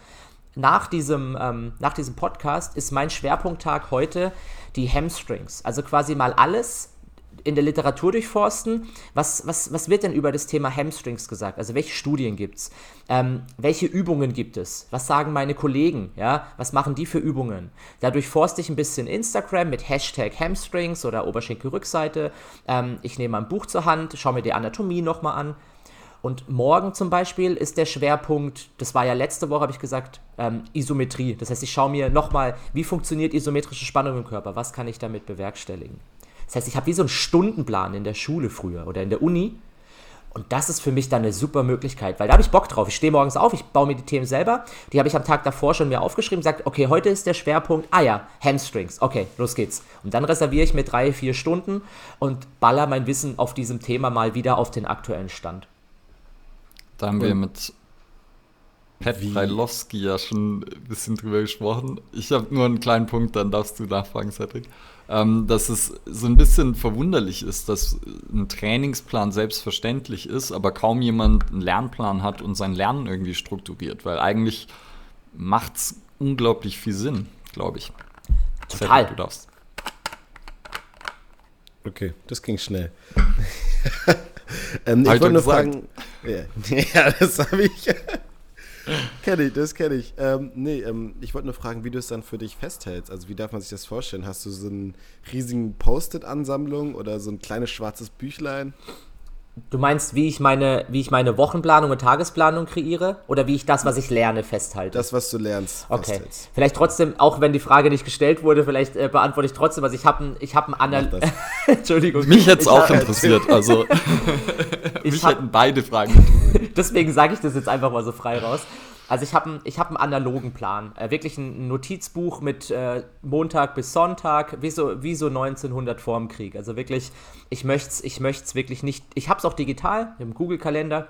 nach diesem, ähm, nach diesem Podcast, ist mein Schwerpunkttag heute die Hamstrings. Also quasi mal alles in der Literatur durchforsten. Was, was, was wird denn über das Thema Hamstrings gesagt? Also welche Studien gibt es? Ähm, welche Übungen gibt es? Was sagen meine Kollegen? Ja? Was machen die für Übungen? Dadurch forste ich ein bisschen Instagram mit Hashtag Hamstrings oder Oberschenkelrückseite. Ähm, ich nehme ein Buch zur Hand, schaue mir die Anatomie nochmal an. Und morgen zum Beispiel ist der Schwerpunkt, das war ja letzte Woche, habe ich gesagt, ähm, Isometrie. Das heißt, ich schaue mir nochmal, wie funktioniert isometrische Spannung im Körper? Was kann ich damit bewerkstelligen? Das heißt, ich habe wie so einen Stundenplan in der Schule früher oder in der Uni. Und das ist für mich dann eine super Möglichkeit, weil da habe ich Bock drauf. Ich stehe morgens auf, ich baue mir die Themen selber. Die habe ich am Tag davor schon mir aufgeschrieben, sagt, okay, heute ist der Schwerpunkt, ah ja, Hamstrings. Okay, los geht's. Und dann reserviere ich mir drei, vier Stunden und baller mein Wissen auf diesem Thema mal wieder auf den aktuellen Stand. Da haben und wir mit Pat Freilowski ja schon ein bisschen drüber gesprochen. Ich habe nur einen kleinen Punkt, dann darfst du nachfragen, Cedric ähm, dass es so ein bisschen verwunderlich ist, dass ein Trainingsplan selbstverständlich ist, aber kaum jemand einen Lernplan hat und sein Lernen irgendwie strukturiert, weil eigentlich macht es unglaublich viel Sinn, glaube ich. Total. Du darfst. Okay, das ging schnell. ähm, ich wollte nur fragen. Ja, das habe ich. kenne ich, das kenne ich. Ähm, nee, ähm, ich wollte nur fragen, wie du es dann für dich festhältst. Also wie darf man sich das vorstellen? Hast du so einen riesigen Post-it-Ansammlung oder so ein kleines schwarzes Büchlein? Du meinst, wie ich meine, wie ich meine Wochenplanung und Tagesplanung kreiere oder wie ich das, was ich lerne, festhalte? Das, was du lernst. Okay. Festhältst. Vielleicht trotzdem, auch wenn die Frage nicht gestellt wurde, vielleicht äh, beantworte ich trotzdem, also ich habe ein, ich habe ein Anal Entschuldigung. Mich hätte es auch hab, interessiert. Also ich mich hab, hätten beide Fragen. Deswegen sage ich das jetzt einfach mal so frei raus. Also ich habe ich hab einen analogen Plan. Äh, wirklich ein Notizbuch mit äh, Montag bis Sonntag, wie so, wie so 1900 vorm Krieg. Also wirklich, ich möchte es ich wirklich nicht. Ich habe es auch digital im Google-Kalender.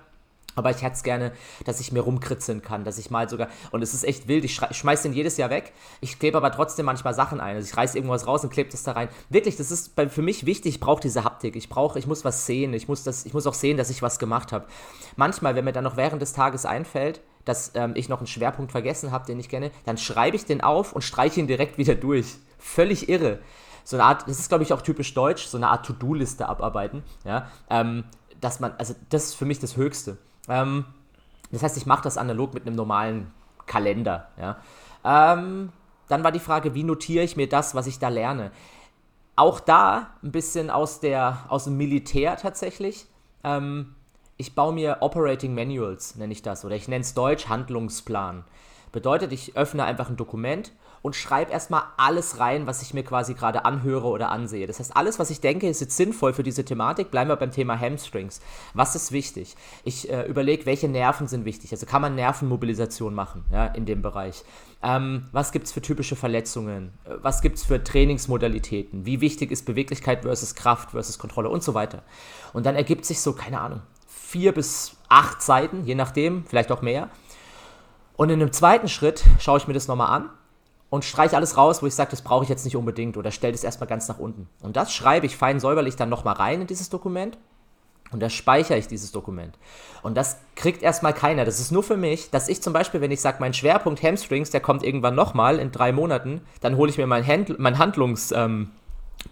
Aber ich hätte es gerne, dass ich mir rumkritzeln kann, dass ich mal sogar, und es ist echt wild, ich schmeiße den jedes Jahr weg, ich klebe aber trotzdem manchmal Sachen ein. Also ich reiße irgendwas raus und klebe das da rein. Wirklich, das ist für mich wichtig, ich brauche diese Haptik, ich brauche, ich muss was sehen, ich muss, das, ich muss auch sehen, dass ich was gemacht habe. Manchmal, wenn mir dann noch während des Tages einfällt, dass ähm, ich noch einen Schwerpunkt vergessen habe, den ich kenne, dann schreibe ich den auf und streiche ihn direkt wieder durch. Völlig irre. So eine Art, das ist glaube ich auch typisch deutsch, so eine Art To-Do-Liste abarbeiten. Ja, ähm, dass man, also das ist für mich das Höchste. Ähm, das heißt, ich mache das analog mit einem normalen Kalender. Ja. Ähm, dann war die Frage, wie notiere ich mir das, was ich da lerne? Auch da ein bisschen aus, der, aus dem Militär tatsächlich. Ähm, ich baue mir Operating Manuals, nenne ich das, oder ich nenne es Deutsch Handlungsplan. Bedeutet, ich öffne einfach ein Dokument und schreibe erstmal alles rein, was ich mir quasi gerade anhöre oder ansehe. Das heißt, alles, was ich denke, ist jetzt sinnvoll für diese Thematik. Bleiben wir beim Thema Hamstrings. Was ist wichtig? Ich äh, überlege, welche Nerven sind wichtig. Also kann man Nervenmobilisation machen ja, in dem Bereich. Ähm, was gibt es für typische Verletzungen? Äh, was gibt es für Trainingsmodalitäten? Wie wichtig ist Beweglichkeit versus Kraft versus Kontrolle und so weiter? Und dann ergibt sich so, keine Ahnung, vier bis acht Seiten, je nachdem, vielleicht auch mehr. Und in einem zweiten Schritt schaue ich mir das nochmal an und streiche alles raus, wo ich sage, das brauche ich jetzt nicht unbedingt oder stelle das erstmal ganz nach unten. Und das schreibe ich fein säuberlich dann nochmal rein in dieses Dokument und da speichere ich dieses Dokument. Und das kriegt erstmal keiner. Das ist nur für mich, dass ich zum Beispiel, wenn ich sage, mein Schwerpunkt Hamstrings, der kommt irgendwann nochmal in drei Monaten, dann hole ich mir meinen Hand mein Handlungsplan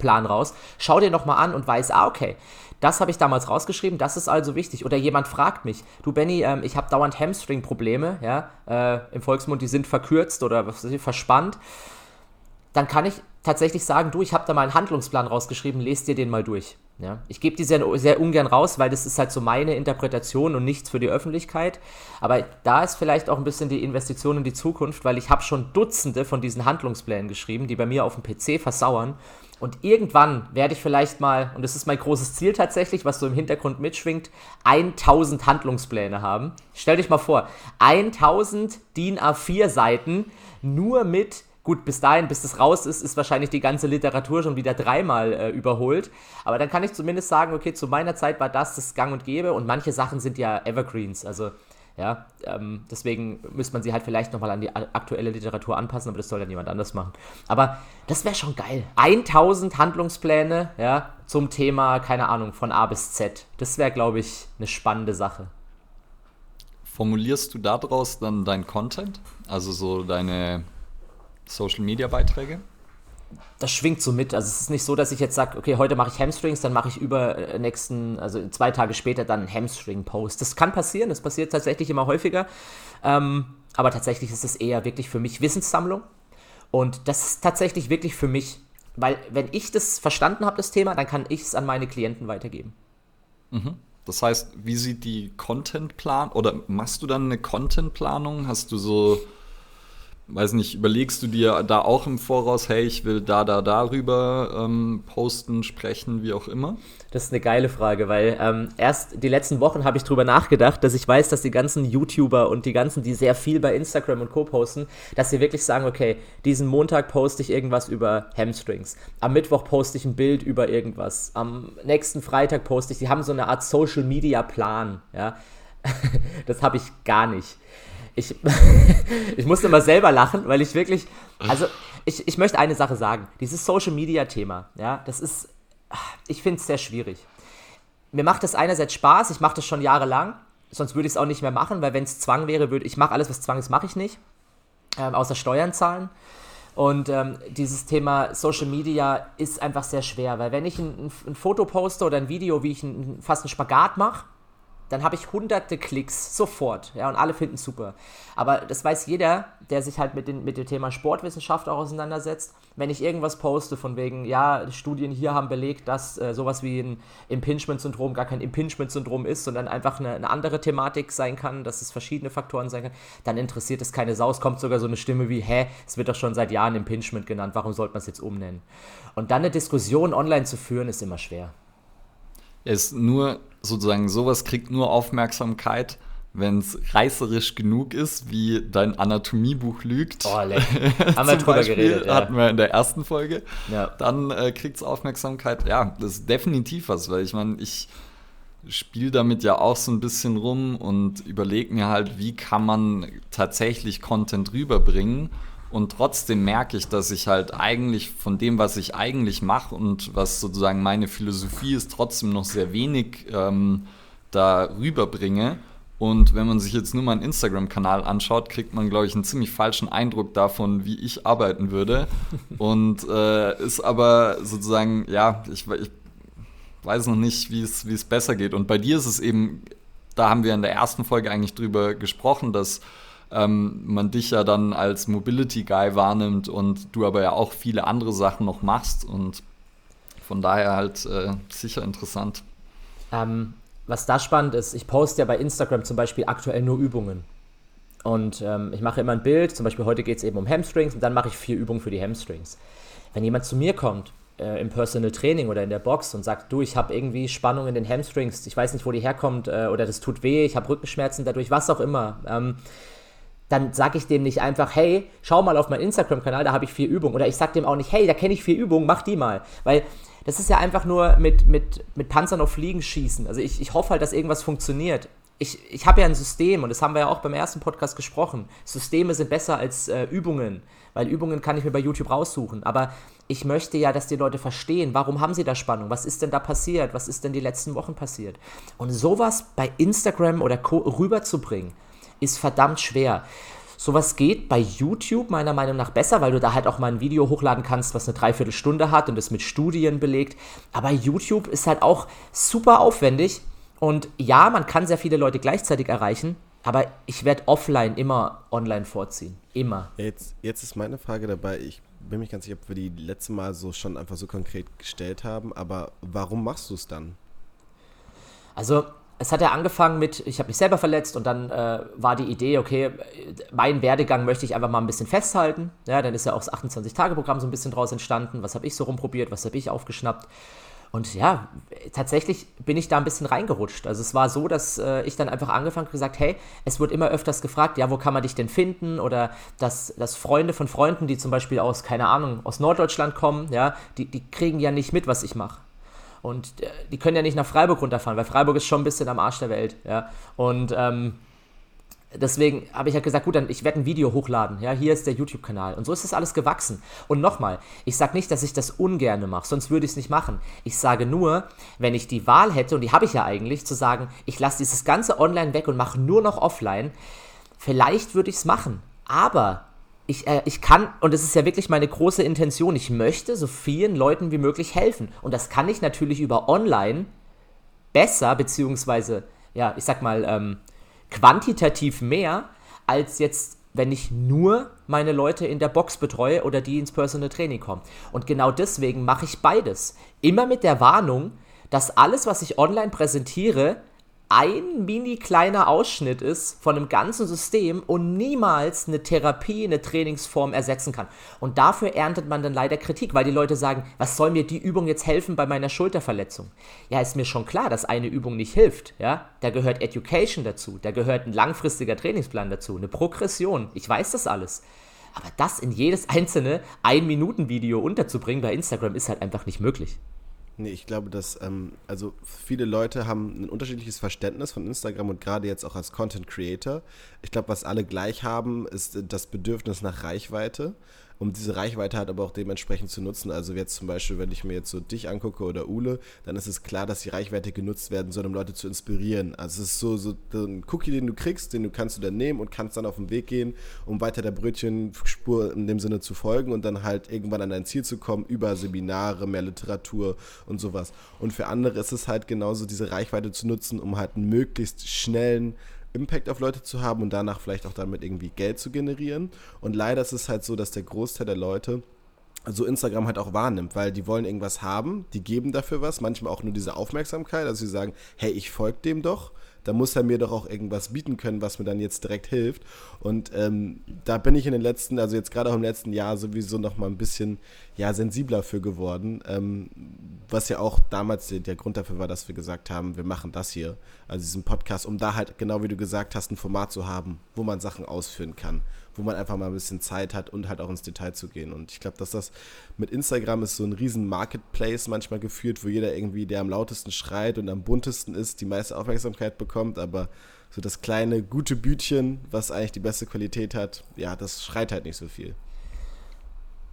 ähm, raus, schau den nochmal an und weiß, ah, okay, das habe ich damals rausgeschrieben, das ist also wichtig. Oder jemand fragt mich, du Benny, ähm, ich habe dauernd Hamstring-Probleme, ja, äh, im Volksmund, die sind verkürzt oder was weiß ich, verspannt. Dann kann ich tatsächlich sagen, du, ich habe da mal einen Handlungsplan rausgeschrieben, lest dir den mal durch. Ja? Ich gebe die sehr, sehr ungern raus, weil das ist halt so meine Interpretation und nichts für die Öffentlichkeit. Aber da ist vielleicht auch ein bisschen die Investition in die Zukunft, weil ich habe schon Dutzende von diesen Handlungsplänen geschrieben, die bei mir auf dem PC versauern und irgendwann werde ich vielleicht mal, und das ist mein großes Ziel tatsächlich, was so im Hintergrund mitschwingt, 1000 Handlungspläne haben. Stell dich mal vor, 1000 DIN A4 Seiten nur mit Gut, bis dahin, bis das raus ist, ist wahrscheinlich die ganze Literatur schon wieder dreimal äh, überholt. Aber dann kann ich zumindest sagen, okay, zu meiner Zeit war das das Gang und Gäbe und manche Sachen sind ja Evergreens. Also ja, ähm, deswegen müsste man sie halt vielleicht nochmal an die aktuelle Literatur anpassen, aber das soll dann jemand anders machen. Aber das wäre schon geil. 1000 Handlungspläne, ja, zum Thema, keine Ahnung, von A bis Z. Das wäre, glaube ich, eine spannende Sache. Formulierst du daraus dann dein Content? Also so deine Social Media Beiträge? das schwingt so mit. Also es ist nicht so, dass ich jetzt sage, okay, heute mache ich Hamstrings, dann mache ich über äh, nächsten, also zwei Tage später dann einen Hamstring-Post. Das kann passieren, das passiert tatsächlich immer häufiger. Ähm, aber tatsächlich ist es eher wirklich für mich Wissenssammlung. Und das ist tatsächlich wirklich für mich, weil wenn ich das verstanden habe, das Thema, dann kann ich es an meine Klienten weitergeben. Mhm. Das heißt, wie sieht die Contentplan oder machst du dann eine Contentplanung? Hast du so weiß nicht, überlegst du dir da auch im Voraus, hey, ich will da, da, darüber ähm, posten, sprechen, wie auch immer? Das ist eine geile Frage, weil ähm, erst die letzten Wochen habe ich drüber nachgedacht, dass ich weiß, dass die ganzen YouTuber und die ganzen, die sehr viel bei Instagram und Co. posten, dass sie wirklich sagen, okay, diesen Montag poste ich irgendwas über Hamstrings, am Mittwoch poste ich ein Bild über irgendwas, am nächsten Freitag poste ich, die haben so eine Art Social Media Plan, ja. das habe ich gar nicht ich, ich musste mal selber lachen, weil ich wirklich, also ich, ich möchte eine Sache sagen. Dieses Social Media Thema, ja, das ist, ich finde es sehr schwierig. Mir macht das einerseits Spaß, ich mache das schon jahrelang, sonst würde ich es auch nicht mehr machen, weil wenn es Zwang wäre, würde ich mache alles, was Zwang ist, mache ich nicht, ähm, außer Steuern zahlen. Und ähm, dieses Thema Social Media ist einfach sehr schwer, weil wenn ich ein, ein Foto poste oder ein Video, wie ich ein, fast einen Spagat mache, dann habe ich hunderte Klicks sofort, ja, und alle finden es super. Aber das weiß jeder, der sich halt mit, den, mit dem Thema Sportwissenschaft auch auseinandersetzt. Wenn ich irgendwas poste von wegen, ja, Studien hier haben belegt, dass äh, sowas wie ein Impingement-Syndrom gar kein Impingement-Syndrom ist, sondern einfach eine, eine, andere Thematik sein kann, dass es verschiedene Faktoren sein kann, dann interessiert es keine Sau. Es kommt sogar so eine Stimme wie, hä, es wird doch schon seit Jahren Impingement genannt, warum sollte man es jetzt umnennen? Und dann eine Diskussion online zu führen, ist immer schwer. ist nur sozusagen sowas kriegt nur Aufmerksamkeit, wenn es reißerisch genug ist, wie dein Anatomiebuch lügt. Oh, leck. Haben wir drüber Beispiel, geredet. Ja. Hatten wir in der ersten Folge. Ja. Dann äh, kriegt es Aufmerksamkeit. Ja, das ist definitiv was, weil ich meine, ich spiele damit ja auch so ein bisschen rum und überlege mir halt, wie kann man tatsächlich Content rüberbringen und trotzdem merke ich, dass ich halt eigentlich von dem, was ich eigentlich mache und was sozusagen meine Philosophie ist, trotzdem noch sehr wenig ähm, da rüberbringe. Und wenn man sich jetzt nur meinen Instagram-Kanal anschaut, kriegt man, glaube ich, einen ziemlich falschen Eindruck davon, wie ich arbeiten würde. Und äh, ist aber sozusagen, ja, ich, ich weiß noch nicht, wie es besser geht. Und bei dir ist es eben, da haben wir in der ersten Folge eigentlich drüber gesprochen, dass ähm, man dich ja dann als Mobility Guy wahrnimmt und du aber ja auch viele andere Sachen noch machst und von daher halt äh, sicher interessant. Ähm, was da spannend ist, ich poste ja bei Instagram zum Beispiel aktuell nur Übungen. Und ähm, ich mache immer ein Bild, zum Beispiel heute geht es eben um Hamstrings und dann mache ich vier Übungen für die Hamstrings. Wenn jemand zu mir kommt äh, im Personal Training oder in der Box und sagt, du, ich habe irgendwie Spannung in den Hamstrings, ich weiß nicht, wo die herkommt äh, oder das tut weh, ich habe Rückenschmerzen dadurch, was auch immer, ähm, dann sage ich dem nicht einfach, hey, schau mal auf meinen Instagram-Kanal, da habe ich vier Übungen. Oder ich sage dem auch nicht, hey, da kenne ich vier Übungen, mach die mal. Weil das ist ja einfach nur mit, mit, mit Panzern auf Fliegen schießen. Also ich, ich hoffe halt, dass irgendwas funktioniert. Ich, ich habe ja ein System und das haben wir ja auch beim ersten Podcast gesprochen. Systeme sind besser als äh, Übungen, weil Übungen kann ich mir bei YouTube raussuchen. Aber ich möchte ja, dass die Leute verstehen, warum haben sie da Spannung? Was ist denn da passiert? Was ist denn die letzten Wochen passiert? Und sowas bei Instagram oder Co. rüberzubringen, ist verdammt schwer. Sowas geht bei YouTube meiner Meinung nach besser, weil du da halt auch mal ein Video hochladen kannst, was eine Dreiviertelstunde hat und es mit Studien belegt. Aber YouTube ist halt auch super aufwendig. Und ja, man kann sehr viele Leute gleichzeitig erreichen, aber ich werde offline immer online vorziehen. Immer. Jetzt, jetzt ist meine Frage dabei. Ich bin mir ganz sicher, ob wir die letzte Mal so schon einfach so konkret gestellt haben, aber warum machst du es dann? Also, es hat ja angefangen mit, ich habe mich selber verletzt und dann äh, war die Idee, okay, meinen Werdegang möchte ich einfach mal ein bisschen festhalten. Ja, dann ist ja auch das 28-Tage-Programm so ein bisschen draus entstanden. Was habe ich so rumprobiert, was habe ich aufgeschnappt? Und ja, tatsächlich bin ich da ein bisschen reingerutscht. Also es war so, dass äh, ich dann einfach angefangen habe gesagt, hey, es wird immer öfters gefragt, ja, wo kann man dich denn finden? Oder dass, dass Freunde von Freunden, die zum Beispiel aus, keine Ahnung, aus Norddeutschland kommen, ja, die, die kriegen ja nicht mit, was ich mache. Und äh, die können ja nicht nach Freiburg runterfahren, weil Freiburg ist schon ein bisschen am Arsch der Welt. Ja? Und ähm, deswegen habe ich halt gesagt, gut, dann ich werde ein Video hochladen. Ja, hier ist der YouTube-Kanal. Und so ist das alles gewachsen. Und nochmal, ich sage nicht, dass ich das ungerne mache, sonst würde ich es nicht machen. Ich sage nur, wenn ich die Wahl hätte, und die habe ich ja eigentlich, zu sagen, ich lasse dieses ganze Online weg und mache nur noch offline, vielleicht würde ich es machen. Aber ich, äh, ich kann, und das ist ja wirklich meine große Intention, ich möchte so vielen Leuten wie möglich helfen. Und das kann ich natürlich über online besser, beziehungsweise, ja, ich sag mal, ähm, quantitativ mehr, als jetzt, wenn ich nur meine Leute in der Box betreue oder die ins Personal Training kommen. Und genau deswegen mache ich beides. Immer mit der Warnung, dass alles, was ich online präsentiere, ein mini kleiner Ausschnitt ist von einem ganzen System und niemals eine Therapie, eine Trainingsform ersetzen kann. Und dafür erntet man dann leider Kritik, weil die Leute sagen, was soll mir die Übung jetzt helfen bei meiner Schulterverletzung? Ja, ist mir schon klar, dass eine Übung nicht hilft. Ja, da gehört Education dazu, da gehört ein langfristiger Trainingsplan dazu, eine Progression. Ich weiß das alles. Aber das in jedes einzelne Ein-Minuten-Video unterzubringen bei Instagram ist halt einfach nicht möglich. Nee, ich glaube, dass ähm, also viele Leute haben ein unterschiedliches Verständnis von Instagram und gerade jetzt auch als Content Creator. Ich glaube, was alle gleich haben, ist das Bedürfnis nach Reichweite um diese Reichweite halt aber auch dementsprechend zu nutzen. Also jetzt zum Beispiel, wenn ich mir jetzt so dich angucke oder Ule, dann ist es klar, dass die Reichweite genutzt werden soll, um Leute zu inspirieren. Also es ist so, so ein Cookie, den du kriegst, den du kannst du dann nehmen und kannst dann auf den Weg gehen, um weiter der Brötchenspur in dem Sinne zu folgen und dann halt irgendwann an dein Ziel zu kommen über Seminare, mehr Literatur und sowas. Und für andere ist es halt genauso, diese Reichweite zu nutzen, um halt einen möglichst schnellen Impact auf Leute zu haben und danach vielleicht auch damit irgendwie Geld zu generieren. Und leider ist es halt so, dass der Großteil der Leute so Instagram halt auch wahrnimmt, weil die wollen irgendwas haben, die geben dafür was, manchmal auch nur diese Aufmerksamkeit, also sie sagen, hey, ich folge dem doch da muss er mir doch auch irgendwas bieten können, was mir dann jetzt direkt hilft. Und ähm, da bin ich in den letzten, also jetzt gerade auch im letzten Jahr sowieso noch mal ein bisschen ja, sensibler für geworden. Ähm, was ja auch damals der Grund dafür war, dass wir gesagt haben, wir machen das hier, also diesen Podcast, um da halt, genau wie du gesagt hast, ein Format zu haben, wo man Sachen ausführen kann wo man einfach mal ein bisschen Zeit hat und halt auch ins Detail zu gehen. Und ich glaube, dass das mit Instagram ist so ein riesen Marketplace manchmal geführt, wo jeder irgendwie, der am lautesten schreit und am buntesten ist, die meiste Aufmerksamkeit bekommt, aber so das kleine, gute Bütchen, was eigentlich die beste Qualität hat, ja, das schreit halt nicht so viel.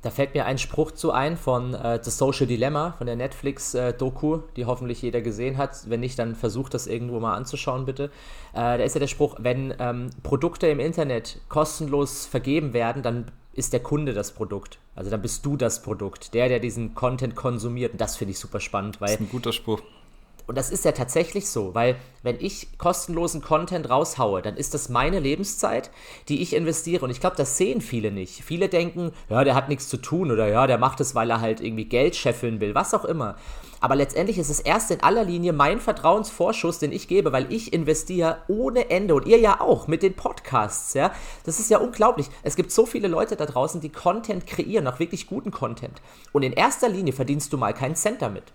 Da fällt mir ein Spruch zu ein von äh, The Social Dilemma, von der Netflix-Doku, äh, die hoffentlich jeder gesehen hat. Wenn nicht, dann versucht das irgendwo mal anzuschauen, bitte. Äh, da ist ja der Spruch, wenn ähm, Produkte im Internet kostenlos vergeben werden, dann ist der Kunde das Produkt. Also dann bist du das Produkt, der, der diesen Content konsumiert. Und das finde ich super spannend, weil. Das ist ein guter Spruch. Und das ist ja tatsächlich so, weil wenn ich kostenlosen Content raushaue, dann ist das meine Lebenszeit, die ich investiere. Und ich glaube, das sehen viele nicht. Viele denken, ja, der hat nichts zu tun oder ja, der macht es, weil er halt irgendwie Geld scheffeln will, was auch immer. Aber letztendlich ist es erst in aller Linie mein Vertrauensvorschuss, den ich gebe, weil ich investiere ohne Ende und ihr ja auch mit den Podcasts, ja. Das ist ja unglaublich. Es gibt so viele Leute da draußen, die Content kreieren, auch wirklich guten Content. Und in erster Linie verdienst du mal keinen Cent damit.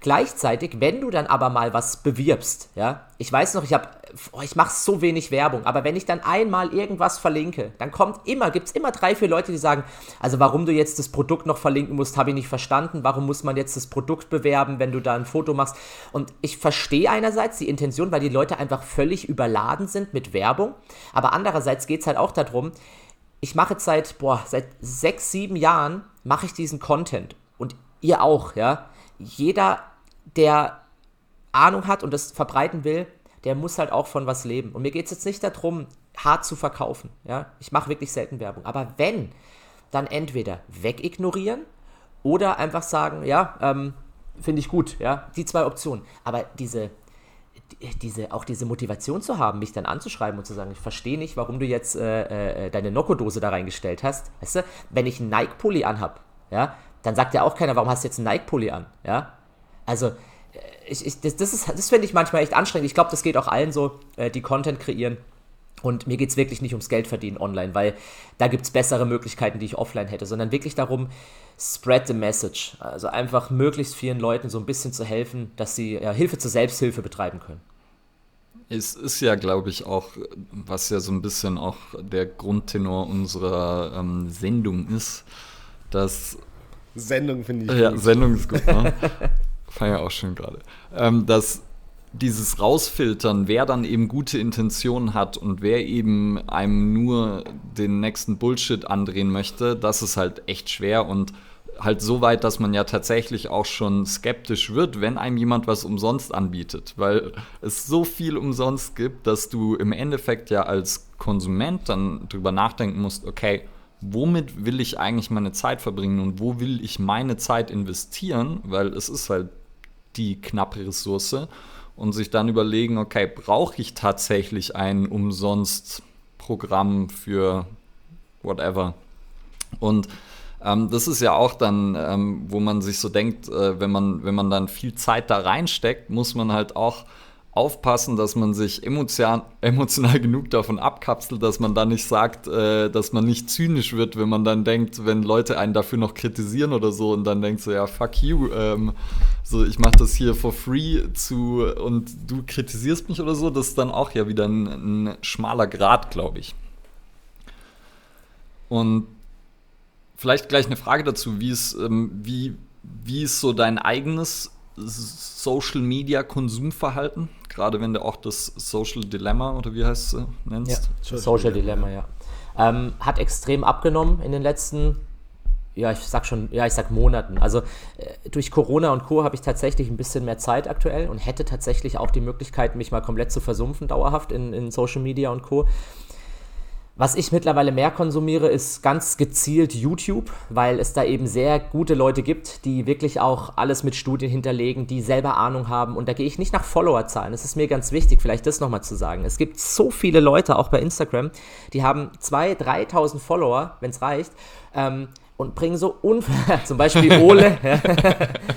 Gleichzeitig, wenn du dann aber mal was bewirbst, ja, ich weiß noch, ich habe, oh, ich mache so wenig Werbung, aber wenn ich dann einmal irgendwas verlinke, dann kommt immer, gibt es immer drei, vier Leute, die sagen, also warum du jetzt das Produkt noch verlinken musst, habe ich nicht verstanden. Warum muss man jetzt das Produkt bewerben, wenn du da ein Foto machst? Und ich verstehe einerseits die Intention, weil die Leute einfach völlig überladen sind mit Werbung, aber andererseits geht es halt auch darum, ich mache jetzt seit, boah, seit sechs, sieben Jahren mache ich diesen Content und ihr auch, ja jeder, der Ahnung hat und das verbreiten will, der muss halt auch von was leben. Und mir geht es jetzt nicht darum, hart zu verkaufen. Ja? Ich mache wirklich selten Werbung. Aber wenn, dann entweder wegignorieren oder einfach sagen, ja, ähm, finde ich gut, ja, die zwei Optionen. Aber diese, diese, auch diese Motivation zu haben, mich dann anzuschreiben und zu sagen, ich verstehe nicht, warum du jetzt äh, äh, deine Nocco-Dose da reingestellt hast. Weißt du, wenn ich einen Nike-Pulli anhab, ja, dann sagt ja auch keiner, warum hast du jetzt einen Nike-Pulli an? Ja? Also, äh, ich, ich, das, das, das finde ich manchmal echt anstrengend. Ich glaube, das geht auch allen so, äh, die Content kreieren. Und mir geht es wirklich nicht ums Geld verdienen online, weil da gibt es bessere Möglichkeiten, die ich offline hätte, sondern wirklich darum, spread the message. Also einfach möglichst vielen Leuten so ein bisschen zu helfen, dass sie ja, Hilfe zur Selbsthilfe betreiben können. Es ist ja, glaube ich, auch, was ja so ein bisschen auch der Grundtenor unserer ähm, Sendung ist, dass Sendung finde ich. Ja, gut. Sendung ist gut. Ne? Fand ja auch schön gerade. Ähm, dass dieses Rausfiltern, wer dann eben gute Intentionen hat und wer eben einem nur den nächsten Bullshit andrehen möchte, das ist halt echt schwer und halt so weit, dass man ja tatsächlich auch schon skeptisch wird, wenn einem jemand was umsonst anbietet, weil es so viel umsonst gibt, dass du im Endeffekt ja als Konsument dann drüber nachdenken musst, okay, womit will ich eigentlich meine Zeit verbringen und wo will ich meine Zeit investieren, weil es ist halt die knappe Ressource und sich dann überlegen, okay, brauche ich tatsächlich ein umsonst Programm für whatever. Und ähm, das ist ja auch dann, ähm, wo man sich so denkt, äh, wenn, man, wenn man dann viel Zeit da reinsteckt, muss man halt auch aufpassen, dass man sich emotional, emotional genug davon abkapselt, dass man dann nicht sagt, äh, dass man nicht zynisch wird, wenn man dann denkt, wenn Leute einen dafür noch kritisieren oder so und dann denkt so, ja, fuck you, ähm, so ich mache das hier for free zu und du kritisierst mich oder so, das ist dann auch ja wieder ein, ein schmaler Grad, glaube ich. Und vielleicht gleich eine Frage dazu, wie ist, ähm, wie, wie ist so dein eigenes Social Media Konsumverhalten? Gerade wenn du auch das Social Dilemma oder wie heißt es nennst? Ja, Social Dilemma, ja. Ähm, hat extrem abgenommen in den letzten, ja, ich sag schon, ja, ich sag Monaten. Also äh, durch Corona und Co. habe ich tatsächlich ein bisschen mehr Zeit aktuell und hätte tatsächlich auch die Möglichkeit, mich mal komplett zu versumpfen, dauerhaft in, in Social Media und Co. Was ich mittlerweile mehr konsumiere, ist ganz gezielt YouTube, weil es da eben sehr gute Leute gibt, die wirklich auch alles mit Studien hinterlegen, die selber Ahnung haben. Und da gehe ich nicht nach Followerzahlen. Das ist mir ganz wichtig, vielleicht das nochmal zu sagen. Es gibt so viele Leute, auch bei Instagram, die haben 2.000, 3.000 Follower, wenn es reicht, ähm, und bringen so unfassbar, zum Beispiel Ole,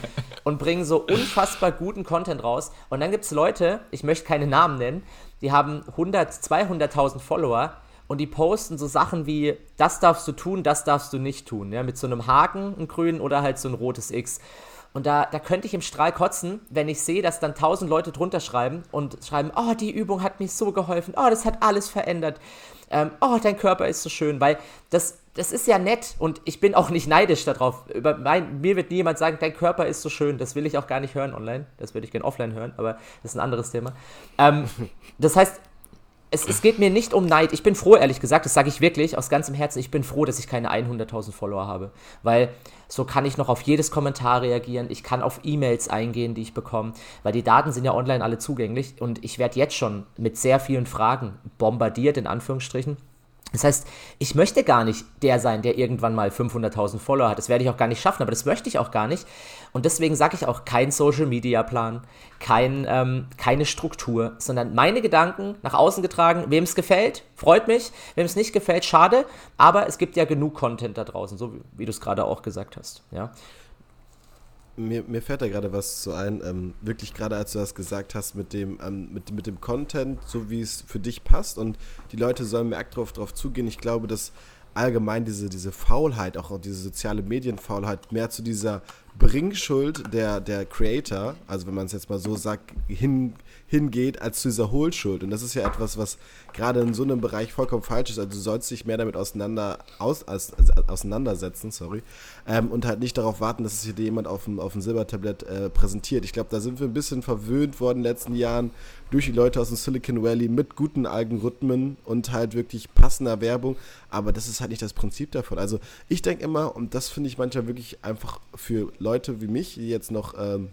und bringen so unfassbar guten Content raus. Und dann gibt es Leute, ich möchte keine Namen nennen, die haben 100, 200.000 Follower und die posten so Sachen wie, das darfst du tun, das darfst du nicht tun, ja, mit so einem Haken, ein grün oder halt so ein rotes X. Und da, da könnte ich im Strahl kotzen, wenn ich sehe, dass dann tausend Leute drunter schreiben und schreiben, oh, die Übung hat mir so geholfen, oh, das hat alles verändert, ähm, oh, dein Körper ist so schön, weil das, das ist ja nett und ich bin auch nicht neidisch darauf. Über mein, mir wird niemand sagen, dein Körper ist so schön, das will ich auch gar nicht hören online, das würde ich gerne offline hören, aber das ist ein anderes Thema. Ähm, das heißt, es, es, geht mir nicht um Neid. Ich bin froh, ehrlich gesagt, das sage ich wirklich aus ganzem Herzen. Ich bin froh, dass ich keine 100.000 Follower habe. Weil so kann ich noch auf jedes Kommentar reagieren. Ich kann auf E-Mails eingehen, die ich bekomme. Weil die Daten sind ja online alle zugänglich. Und ich werde jetzt schon mit sehr vielen Fragen bombardiert, in Anführungsstrichen. Das heißt, ich möchte gar nicht der sein, der irgendwann mal 500.000 Follower hat. Das werde ich auch gar nicht schaffen, aber das möchte ich auch gar nicht. Und deswegen sage ich auch kein Social-Media-Plan, kein, ähm, keine Struktur, sondern meine Gedanken nach außen getragen. Wem es gefällt, freut mich. Wem es nicht gefällt, schade. Aber es gibt ja genug Content da draußen, so wie, wie du es gerade auch gesagt hast. Ja mir, mir fällt da gerade was zu ein. Ähm, wirklich gerade als du das gesagt hast mit dem, ähm, mit, mit dem Content, so wie es für dich passt und die Leute sollen mehr drauf, drauf zugehen. Ich glaube, dass allgemein diese, diese Faulheit, auch diese soziale Medienfaulheit mehr zu dieser Bringschuld der, der Creator, also wenn man es jetzt mal so sagt, hin, hingeht, als zu dieser Hohlschuld. Und das ist ja etwas, was gerade in so einem Bereich vollkommen falsch ist. Also du sollst dich mehr damit auseinander, aus, also auseinandersetzen, sorry, ähm, und halt nicht darauf warten, dass es hier jemand auf dem, auf dem Silbertablett äh, präsentiert. Ich glaube, da sind wir ein bisschen verwöhnt worden in den letzten Jahren durch die Leute aus dem Silicon Valley mit guten Algorithmen und halt wirklich passender Werbung. Aber das ist halt nicht das Prinzip davon. Also ich denke immer, und das finde ich manchmal wirklich einfach für Leute wie mich, die jetzt noch ähm,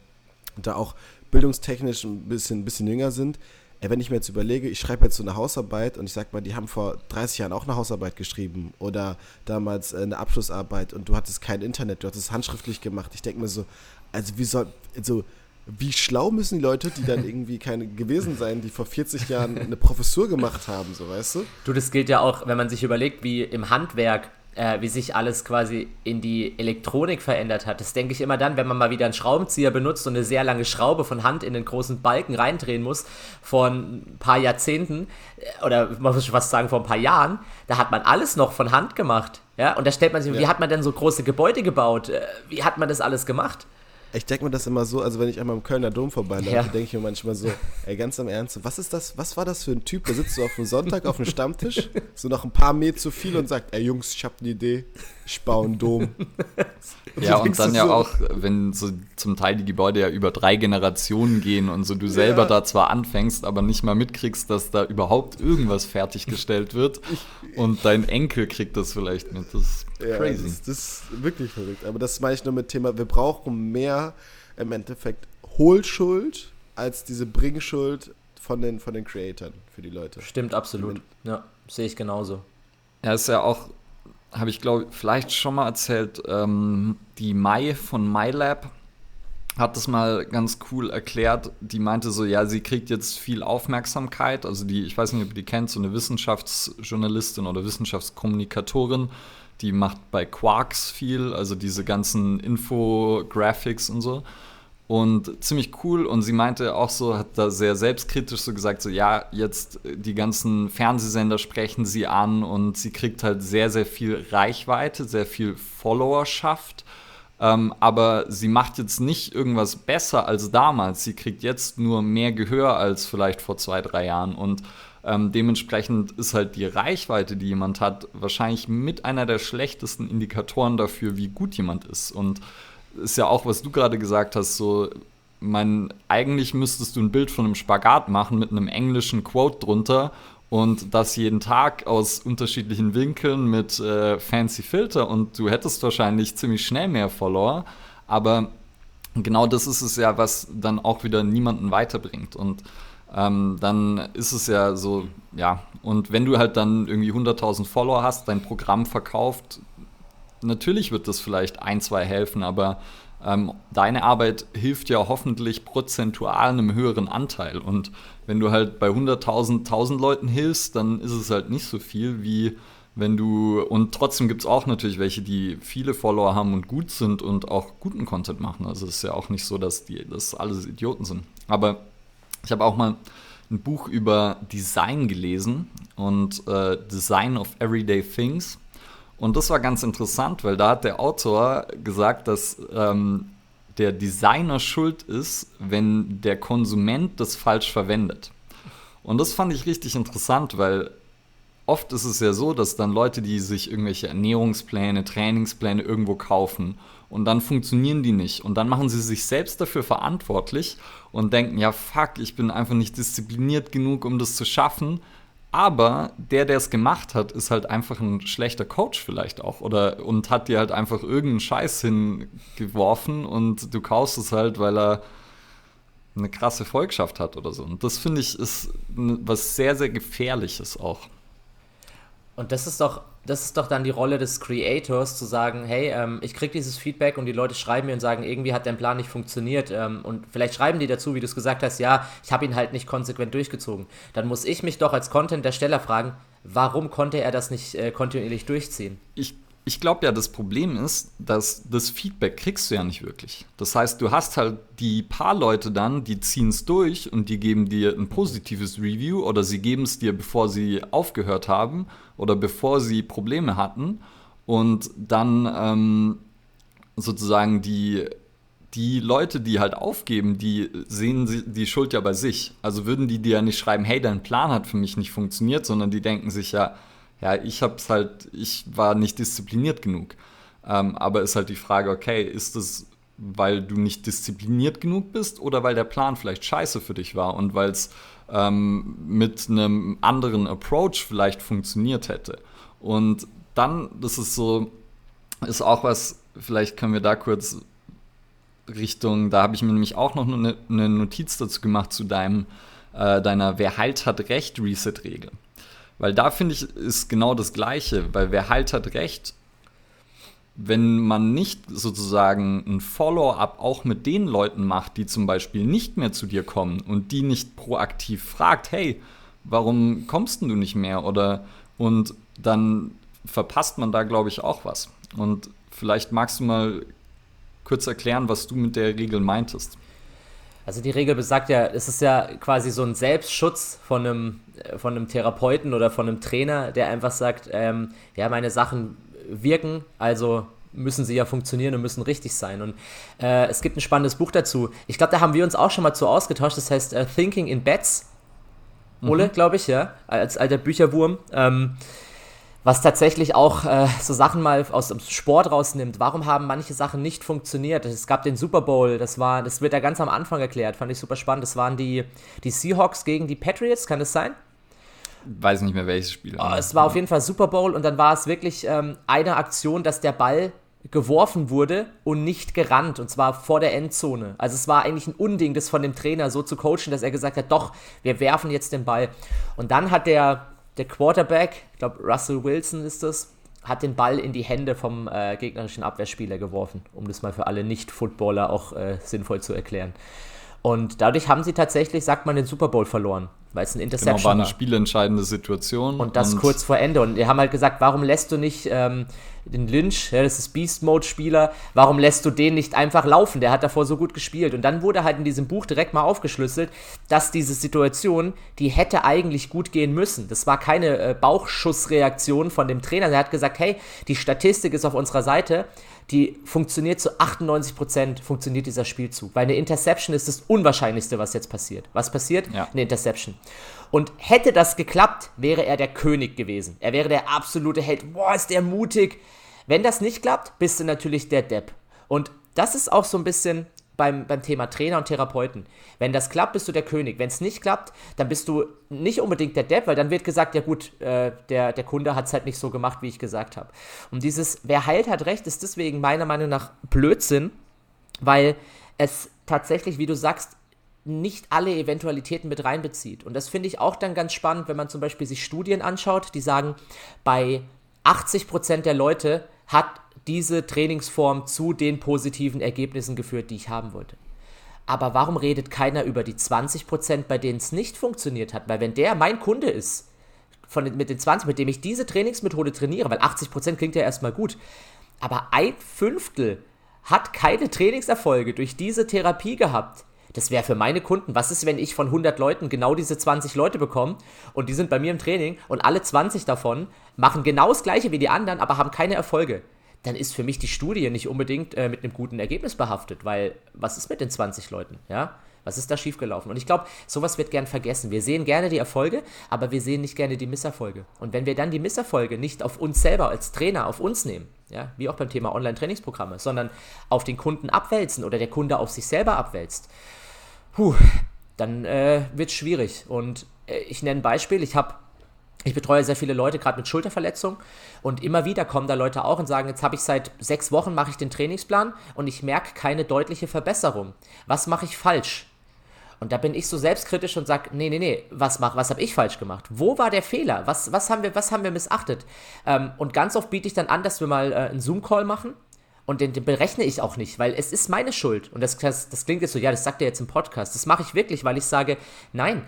da auch bildungstechnisch ein bisschen, ein bisschen jünger sind, ey, wenn ich mir jetzt überlege, ich schreibe jetzt so eine Hausarbeit und ich sag mal, die haben vor 30 Jahren auch eine Hausarbeit geschrieben oder damals äh, eine Abschlussarbeit und du hattest kein Internet, du hattest es handschriftlich gemacht. Ich denke mir so, also wie soll, also wie schlau müssen die Leute, die dann irgendwie keine gewesen sein, die vor 40 Jahren eine Professur gemacht haben, so weißt du? Du, das gilt ja auch, wenn man sich überlegt, wie im Handwerk äh, wie sich alles quasi in die Elektronik verändert hat. Das denke ich immer dann, wenn man mal wieder einen Schraubenzieher benutzt und eine sehr lange Schraube von Hand in den großen Balken reindrehen muss, vor ein paar Jahrzehnten äh, oder man muss schon fast sagen vor ein paar Jahren, da hat man alles noch von Hand gemacht. Ja, und da stellt man sich, ja. wie hat man denn so große Gebäude gebaut? Äh, wie hat man das alles gemacht? Ich denke mir das immer so, also wenn ich einmal im Kölner Dom vorbeilaufe, ja. denke ich mir manchmal so, ey, ganz im Ernst, was ist das, was war das für ein Typ, der sitzt so auf dem Sonntag auf dem Stammtisch, so noch ein paar Meter zu viel und sagt, ey Jungs, ich habe eine Idee, ich baue einen Dom. ja, und dann ja so. auch, wenn so zum Teil die Gebäude ja über drei Generationen gehen und so du selber ja. da zwar anfängst, aber nicht mal mitkriegst, dass da überhaupt irgendwas fertiggestellt wird und dein Enkel kriegt das vielleicht mit. Das ist ja, crazy. Das, das, ist wirklich verrückt. Aber das meine ich nur mit Thema, wir brauchen mehr im Endeffekt Hohlschuld als diese Bringschuld von den, von den Creatoren für die Leute. Stimmt absolut. Ja, sehe ich genauso. Ja, ist ja auch habe ich glaube vielleicht schon mal erzählt, ähm, die Mai von MyLab hat das mal ganz cool erklärt. Die meinte so, ja, sie kriegt jetzt viel Aufmerksamkeit. Also die, ich weiß nicht, ob ihr die kennt, so eine Wissenschaftsjournalistin oder Wissenschaftskommunikatorin, die macht bei Quarks viel, also diese ganzen Infographics und so. Und ziemlich cool. Und sie meinte auch so, hat da sehr selbstkritisch so gesagt, so ja, jetzt äh, die ganzen Fernsehsender sprechen sie an und sie kriegt halt sehr, sehr viel Reichweite, sehr viel Followerschaft. Ähm, aber sie macht jetzt nicht irgendwas besser als damals. Sie kriegt jetzt nur mehr Gehör als vielleicht vor zwei, drei Jahren. Und ähm, dementsprechend ist halt die Reichweite, die jemand hat, wahrscheinlich mit einer der schlechtesten Indikatoren dafür, wie gut jemand ist. Und ist ja auch, was du gerade gesagt hast, so, mein, eigentlich müsstest du ein Bild von einem Spagat machen mit einem englischen Quote drunter und das jeden Tag aus unterschiedlichen Winkeln mit äh, fancy Filter und du hättest wahrscheinlich ziemlich schnell mehr Follower, aber genau das ist es ja, was dann auch wieder niemanden weiterbringt und ähm, dann ist es ja so, ja, und wenn du halt dann irgendwie 100.000 Follower hast, dein Programm verkauft, natürlich wird das vielleicht ein, zwei helfen, aber ähm, deine Arbeit hilft ja hoffentlich prozentual einem höheren Anteil. Und wenn du halt bei 100.000, 1000 Leuten hilfst, dann ist es halt nicht so viel wie wenn du, und trotzdem gibt es auch natürlich welche, die viele Follower haben und gut sind und auch guten Content machen. Also es ist ja auch nicht so, dass die dass alles Idioten sind. Aber ich habe auch mal ein Buch über Design gelesen und äh, Design of Everyday Things. Und das war ganz interessant, weil da hat der Autor gesagt, dass ähm, der Designer schuld ist, wenn der Konsument das falsch verwendet. Und das fand ich richtig interessant, weil oft ist es ja so, dass dann Leute, die sich irgendwelche Ernährungspläne, Trainingspläne irgendwo kaufen und dann funktionieren die nicht und dann machen sie sich selbst dafür verantwortlich und denken, ja fuck, ich bin einfach nicht diszipliniert genug, um das zu schaffen aber der, der es gemacht hat, ist halt einfach ein schlechter Coach vielleicht auch. Oder und hat dir halt einfach irgendeinen Scheiß hingeworfen und du kaufst es halt, weil er eine krasse Volkschaft hat oder so. Und das finde ich ist was sehr, sehr Gefährliches auch. Und das ist doch, das ist doch dann die Rolle des Creators, zu sagen, hey, ähm, ich kriege dieses Feedback und die Leute schreiben mir und sagen, irgendwie hat dein Plan nicht funktioniert. Ähm, und vielleicht schreiben die dazu, wie du es gesagt hast, ja, ich habe ihn halt nicht konsequent durchgezogen. Dann muss ich mich doch als Content-Ersteller fragen, warum konnte er das nicht äh, kontinuierlich durchziehen? Ich ich glaube ja, das Problem ist, dass das Feedback kriegst du ja nicht wirklich. Das heißt, du hast halt die paar Leute dann, die ziehen es durch und die geben dir ein positives Review oder sie geben es dir, bevor sie aufgehört haben oder bevor sie Probleme hatten. Und dann ähm, sozusagen die, die Leute, die halt aufgeben, die sehen die Schuld ja bei sich. Also würden die dir ja nicht schreiben, hey, dein Plan hat für mich nicht funktioniert, sondern die denken sich ja, ja, ich hab's halt, ich war nicht diszipliniert genug. Ähm, aber ist halt die Frage, okay, ist es, weil du nicht diszipliniert genug bist oder weil der Plan vielleicht scheiße für dich war und weil es ähm, mit einem anderen Approach vielleicht funktioniert hätte. Und dann, das ist so, ist auch was, vielleicht können wir da kurz Richtung, da habe ich mir nämlich auch noch eine, eine Notiz dazu gemacht zu deinem, äh, deiner Wer halt hat Recht Reset-Regel. Weil da finde ich, ist genau das Gleiche, weil wer halt hat recht, wenn man nicht sozusagen ein Follow-up auch mit den Leuten macht, die zum Beispiel nicht mehr zu dir kommen und die nicht proaktiv fragt, hey, warum kommst du nicht mehr? Oder und dann verpasst man da, glaube ich, auch was. Und vielleicht magst du mal kurz erklären, was du mit der Regel meintest. Also die Regel besagt ja, es ist ja quasi so ein Selbstschutz von einem, äh, von einem Therapeuten oder von einem Trainer, der einfach sagt, ähm, ja, meine Sachen wirken, also müssen sie ja funktionieren und müssen richtig sein. Und äh, es gibt ein spannendes Buch dazu. Ich glaube, da haben wir uns auch schon mal zu ausgetauscht. Das heißt uh, Thinking in Bets. Ole, mhm. glaube ich, ja, als alter Bücherwurm. Ähm, was tatsächlich auch äh, so Sachen mal aus dem Sport rausnimmt. Warum haben manche Sachen nicht funktioniert? Es gab den Super Bowl, das war, das wird ja ganz am Anfang erklärt, fand ich super spannend. Das waren die, die Seahawks gegen die Patriots, kann das sein? Weiß nicht mehr welches Spiel. Oh, es war auf jeden Fall Super Bowl und dann war es wirklich ähm, eine Aktion, dass der Ball geworfen wurde und nicht gerannt, und zwar vor der Endzone. Also es war eigentlich ein Unding, das von dem Trainer so zu coachen, dass er gesagt hat, doch, wir werfen jetzt den Ball. Und dann hat der der Quarterback, ich glaube Russell Wilson ist das, hat den Ball in die Hände vom äh, gegnerischen Abwehrspieler geworfen, um das mal für alle Nicht-Footballer auch äh, sinnvoll zu erklären. Und dadurch haben sie tatsächlich, sagt man, den Super Bowl verloren. weil es ein Interception genau, war. eine spielentscheidende Situation. Und das und kurz vor Ende. Und die haben halt gesagt, warum lässt du nicht ähm, den Lynch, ja, das ist Beast-Mode-Spieler, warum lässt du den nicht einfach laufen? Der hat davor so gut gespielt. Und dann wurde halt in diesem Buch direkt mal aufgeschlüsselt, dass diese Situation, die hätte eigentlich gut gehen müssen. Das war keine äh, Bauchschussreaktion von dem Trainer. Er hat gesagt, hey, die Statistik ist auf unserer Seite die funktioniert zu 98% funktioniert dieser Spielzug. Weil eine Interception ist das Unwahrscheinlichste, was jetzt passiert. Was passiert? Ja. Eine Interception. Und hätte das geklappt, wäre er der König gewesen. Er wäre der absolute Held. Boah, ist der mutig. Wenn das nicht klappt, bist du natürlich der Depp. Und das ist auch so ein bisschen beim, beim Thema Trainer und Therapeuten. Wenn das klappt, bist du der König. Wenn es nicht klappt, dann bist du nicht unbedingt der Depp, weil dann wird gesagt, ja gut, äh, der, der Kunde hat es halt nicht so gemacht, wie ich gesagt habe. Und dieses, wer heilt, hat recht, ist deswegen meiner Meinung nach Blödsinn, weil es tatsächlich, wie du sagst, nicht alle Eventualitäten mit reinbezieht. Und das finde ich auch dann ganz spannend, wenn man zum Beispiel sich Studien anschaut, die sagen, bei 80% der Leute hat diese Trainingsform zu den positiven Ergebnissen geführt, die ich haben wollte. Aber warum redet keiner über die 20%, bei denen es nicht funktioniert hat? Weil wenn der mein Kunde ist, von mit den 20, mit dem ich diese Trainingsmethode trainiere, weil 80% klingt ja erstmal gut, aber ein Fünftel hat keine Trainingserfolge durch diese Therapie gehabt. Das wäre für meine Kunden, was ist, wenn ich von 100 Leuten genau diese 20 Leute bekomme und die sind bei mir im Training und alle 20 davon machen genau das gleiche wie die anderen, aber haben keine Erfolge dann ist für mich die Studie nicht unbedingt äh, mit einem guten Ergebnis behaftet, weil was ist mit den 20 Leuten, ja? Was ist da schiefgelaufen? Und ich glaube, sowas wird gern vergessen. Wir sehen gerne die Erfolge, aber wir sehen nicht gerne die Misserfolge. Und wenn wir dann die Misserfolge nicht auf uns selber als Trainer, auf uns nehmen, ja, wie auch beim Thema Online-Trainingsprogramme, sondern auf den Kunden abwälzen oder der Kunde auf sich selber abwälzt, puh, dann äh, wird es schwierig. Und äh, ich nenne ein Beispiel. Ich habe ich betreue sehr viele Leute, gerade mit Schulterverletzungen. Und immer wieder kommen da Leute auch und sagen, jetzt habe ich seit sechs Wochen, mache ich den Trainingsplan und ich merke keine deutliche Verbesserung. Was mache ich falsch? Und da bin ich so selbstkritisch und sage, nee, nee, nee, was, was habe ich falsch gemacht? Wo war der Fehler? Was, was, haben, wir, was haben wir missachtet? Ähm, und ganz oft biete ich dann an, dass wir mal äh, einen Zoom-Call machen. Und den, den, berechne ich auch nicht, weil es ist meine Schuld. Und das, das, das klingt jetzt so, ja, das sagt er jetzt im Podcast. Das mache ich wirklich, weil ich sage, nein,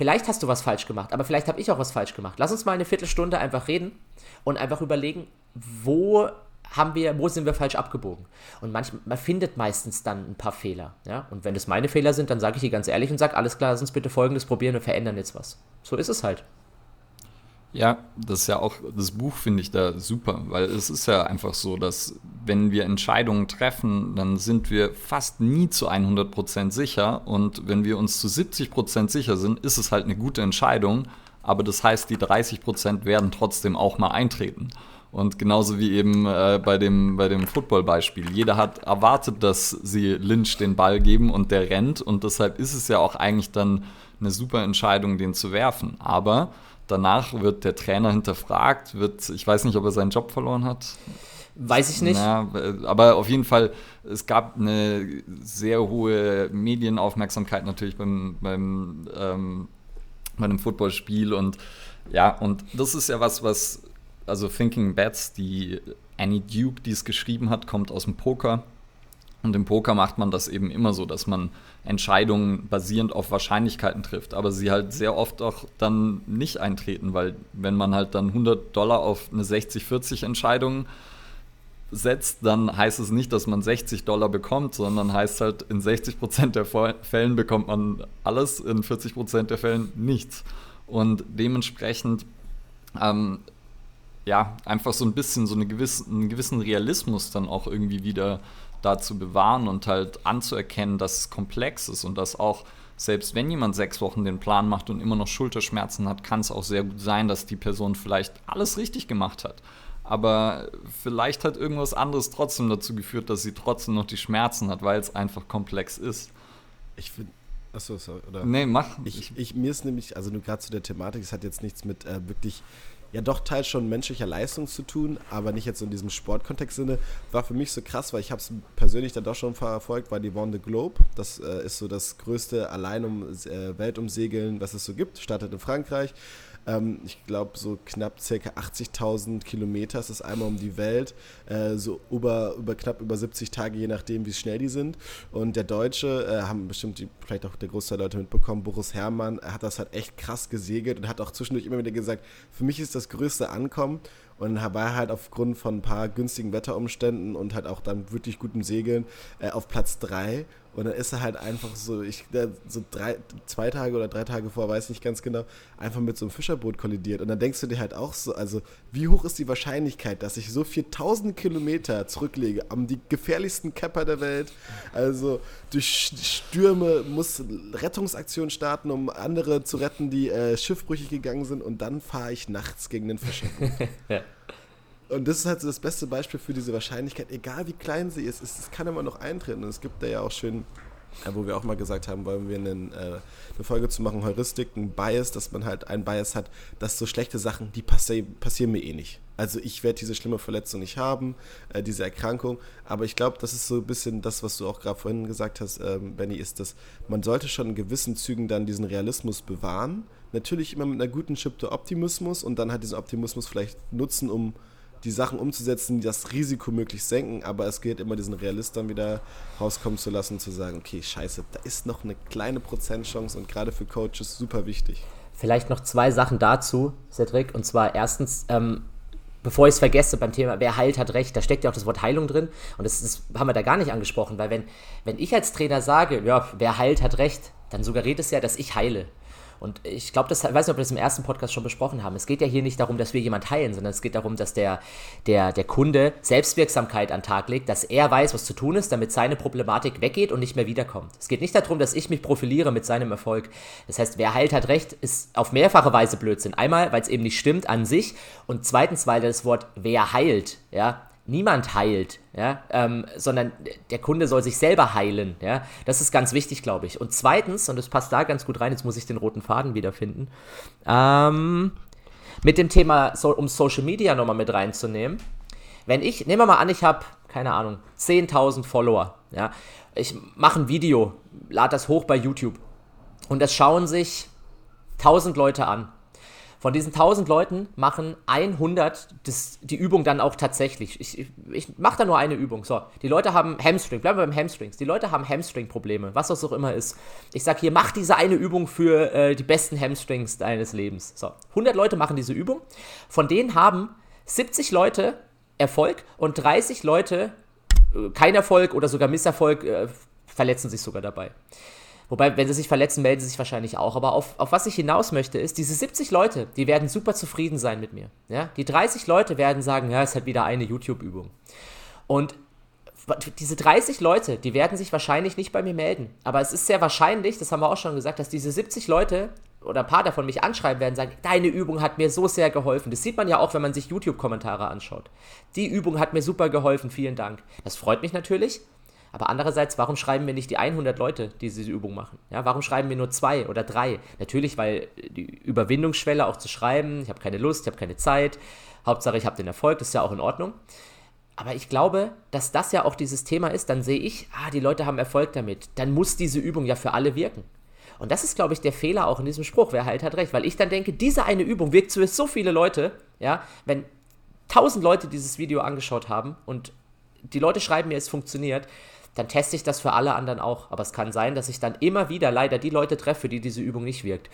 Vielleicht hast du was falsch gemacht, aber vielleicht habe ich auch was falsch gemacht. Lass uns mal eine Viertelstunde einfach reden und einfach überlegen, wo haben wir, wo sind wir falsch abgebogen? Und manchmal, man findet meistens dann ein paar Fehler. Ja? Und wenn es meine Fehler sind, dann sage ich die ganz ehrlich und sage, alles klar, lass uns bitte folgendes probieren und verändern jetzt was. So ist es halt. Ja, das ist ja auch, das Buch finde ich da super, weil es ist ja einfach so, dass wenn wir Entscheidungen treffen, dann sind wir fast nie zu 100% sicher und wenn wir uns zu 70% sicher sind, ist es halt eine gute Entscheidung, aber das heißt, die 30% werden trotzdem auch mal eintreten. Und genauso wie eben äh, bei dem, bei dem Football-Beispiel. Jeder hat erwartet, dass sie Lynch den Ball geben und der rennt und deshalb ist es ja auch eigentlich dann eine super Entscheidung, den zu werfen. Aber danach wird der Trainer hinterfragt, wird, ich weiß nicht, ob er seinen Job verloren hat. Weiß ich nicht. Na, aber auf jeden Fall, es gab eine sehr hohe Medienaufmerksamkeit natürlich beim, beim, ähm, bei einem Footballspiel und ja, und das ist ja was, was, also Thinking Bats, die Annie Duke, die es geschrieben hat, kommt aus dem Poker. Und im Poker macht man das eben immer so, dass man Entscheidungen basierend auf Wahrscheinlichkeiten trifft, aber sie halt sehr oft auch dann nicht eintreten, weil wenn man halt dann 100 Dollar auf eine 60-40 Entscheidung setzt, dann heißt es nicht, dass man 60 Dollar bekommt, sondern heißt halt, in 60% der Fällen bekommt man alles, in 40% der Fällen nichts. Und dementsprechend, ähm, ja, einfach so ein bisschen so eine gewisse, einen gewissen Realismus dann auch irgendwie wieder da zu bewahren und halt anzuerkennen, dass es komplex ist und dass auch, selbst wenn jemand sechs Wochen den Plan macht und immer noch Schulterschmerzen hat, kann es auch sehr gut sein, dass die Person vielleicht alles richtig gemacht hat. Aber vielleicht hat irgendwas anderes trotzdem dazu geführt, dass sie trotzdem noch die Schmerzen hat, weil es einfach komplex ist. Ich finde, Achso, sorry. Oder? Nee, mach. Ich, ich, mir ist nämlich, also nur gerade zu der Thematik, es hat jetzt nichts mit äh, wirklich ja doch teils schon menschlicher Leistung zu tun, aber nicht jetzt in diesem Sportkontext-Sinne. War für mich so krass, weil ich habe es persönlich dann doch schon verfolgt, war die the Globe. Das äh, ist so das größte Alleinum äh, Weltumsegeln, was es so gibt. Startet in Frankreich. Ähm, ich glaube, so knapp circa 80.000 Kilometer ist das einmal um die Welt, äh, so über, über knapp über 70 Tage, je nachdem, wie schnell die sind. Und der Deutsche, äh, haben bestimmt die, vielleicht auch der Großteil der Leute mitbekommen, Boris Herrmann, hat das halt echt krass gesegelt und hat auch zwischendurch immer wieder gesagt, für mich ist das größte Ankommen. Und war halt aufgrund von ein paar günstigen Wetterumständen und halt auch dann wirklich gutem Segeln äh, auf Platz 3 und dann ist er halt einfach so, ich, so drei, zwei Tage oder drei Tage vor, weiß nicht ganz genau, einfach mit so einem Fischerboot kollidiert. Und dann denkst du dir halt auch so, also wie hoch ist die Wahrscheinlichkeit, dass ich so 4000 Kilometer zurücklege am die gefährlichsten Capper der Welt, also durch Stürme muss Rettungsaktionen starten, um andere zu retten, die äh, schiffbrüchig gegangen sind und dann fahre ich nachts gegen den Fischerboot. ja. Und das ist halt so das beste Beispiel für diese Wahrscheinlichkeit, egal wie klein sie ist, es kann immer noch eintreten. Und es gibt da ja auch schön, wo wir auch mal gesagt haben, wollen wir einen, äh, eine Folge zu machen, Heuristik, ein Bias, dass man halt einen Bias hat, dass so schlechte Sachen, die passi passieren mir eh nicht. Also ich werde diese schlimme Verletzung nicht haben, äh, diese Erkrankung. Aber ich glaube, das ist so ein bisschen das, was du auch gerade vorhin gesagt hast, ähm, Benny, ist, dass man sollte schon in gewissen Zügen dann diesen Realismus bewahren. Natürlich immer mit einer guten Chip der Optimismus und dann halt diesen Optimismus vielleicht nutzen, um die Sachen umzusetzen, die das Risiko möglichst senken, aber es gilt immer diesen Realist dann wieder rauskommen zu lassen, zu sagen, okay, scheiße, da ist noch eine kleine Prozentchance und gerade für Coaches super wichtig. Vielleicht noch zwei Sachen dazu, Cedric, und zwar erstens, ähm, bevor ich es vergesse beim Thema, wer heilt, hat recht, da steckt ja auch das Wort Heilung drin und das, das haben wir da gar nicht angesprochen, weil wenn, wenn ich als Trainer sage, ja, wer heilt, hat recht, dann suggeriert es ja, dass ich heile. Und ich glaube, das weiß nicht, ob wir das im ersten Podcast schon besprochen haben. Es geht ja hier nicht darum, dass wir jemand heilen, sondern es geht darum, dass der, der, der Kunde Selbstwirksamkeit an den Tag legt, dass er weiß, was zu tun ist, damit seine Problematik weggeht und nicht mehr wiederkommt. Es geht nicht darum, dass ich mich profiliere mit seinem Erfolg. Das heißt, wer heilt, hat recht, ist auf mehrfache Weise Blödsinn. Einmal, weil es eben nicht stimmt an sich und zweitens, weil das Wort wer heilt, ja, niemand heilt, ja, ähm, sondern der Kunde soll sich selber heilen. Ja. Das ist ganz wichtig, glaube ich. Und zweitens, und das passt da ganz gut rein, jetzt muss ich den roten Faden wiederfinden, ähm, mit dem Thema, so, um Social Media nochmal mit reinzunehmen. Wenn ich, nehmen wir mal an, ich habe, keine Ahnung, 10.000 Follower. Ja. Ich mache ein Video, lade das hoch bei YouTube und das schauen sich 1000 Leute an. Von diesen 1000 Leuten machen 100 das, die Übung dann auch tatsächlich. Ich, ich, ich mache da nur eine Übung. So, die Leute haben Hamstring, bleiben wir beim Hamstrings. Die Leute haben Hamstring-Probleme, was das auch immer ist. Ich sage hier, mach diese eine Übung für äh, die besten Hamstrings deines Lebens. So, 100 Leute machen diese Übung. Von denen haben 70 Leute Erfolg und 30 Leute äh, kein Erfolg oder sogar Misserfolg, äh, verletzen sich sogar dabei. Wobei, wenn sie sich verletzen, melden sie sich wahrscheinlich auch. Aber auf, auf was ich hinaus möchte, ist, diese 70 Leute, die werden super zufrieden sein mit mir. Ja? Die 30 Leute werden sagen, ja, es halt wieder eine YouTube-Übung. Und diese 30 Leute, die werden sich wahrscheinlich nicht bei mir melden. Aber es ist sehr wahrscheinlich, das haben wir auch schon gesagt, dass diese 70 Leute oder ein paar davon mich anschreiben werden, sagen, deine Übung hat mir so sehr geholfen. Das sieht man ja auch, wenn man sich YouTube-Kommentare anschaut. Die Übung hat mir super geholfen, vielen Dank. Das freut mich natürlich. Aber andererseits, warum schreiben wir nicht die 100 Leute, die diese Übung machen? Ja, warum schreiben wir nur zwei oder drei? Natürlich, weil die Überwindungsschwelle auch zu schreiben, ich habe keine Lust, ich habe keine Zeit, Hauptsache ich habe den Erfolg, das ist ja auch in Ordnung. Aber ich glaube, dass das ja auch dieses Thema ist, dann sehe ich, ah, die Leute haben Erfolg damit, dann muss diese Übung ja für alle wirken. Und das ist, glaube ich, der Fehler auch in diesem Spruch, wer halt hat recht, weil ich dann denke, diese eine Übung wirkt für so viele Leute, ja, wenn tausend Leute dieses Video angeschaut haben und die Leute schreiben mir, es funktioniert, dann teste ich das für alle anderen auch. Aber es kann sein, dass ich dann immer wieder leider die Leute treffe, für die diese Übung nicht wirkt.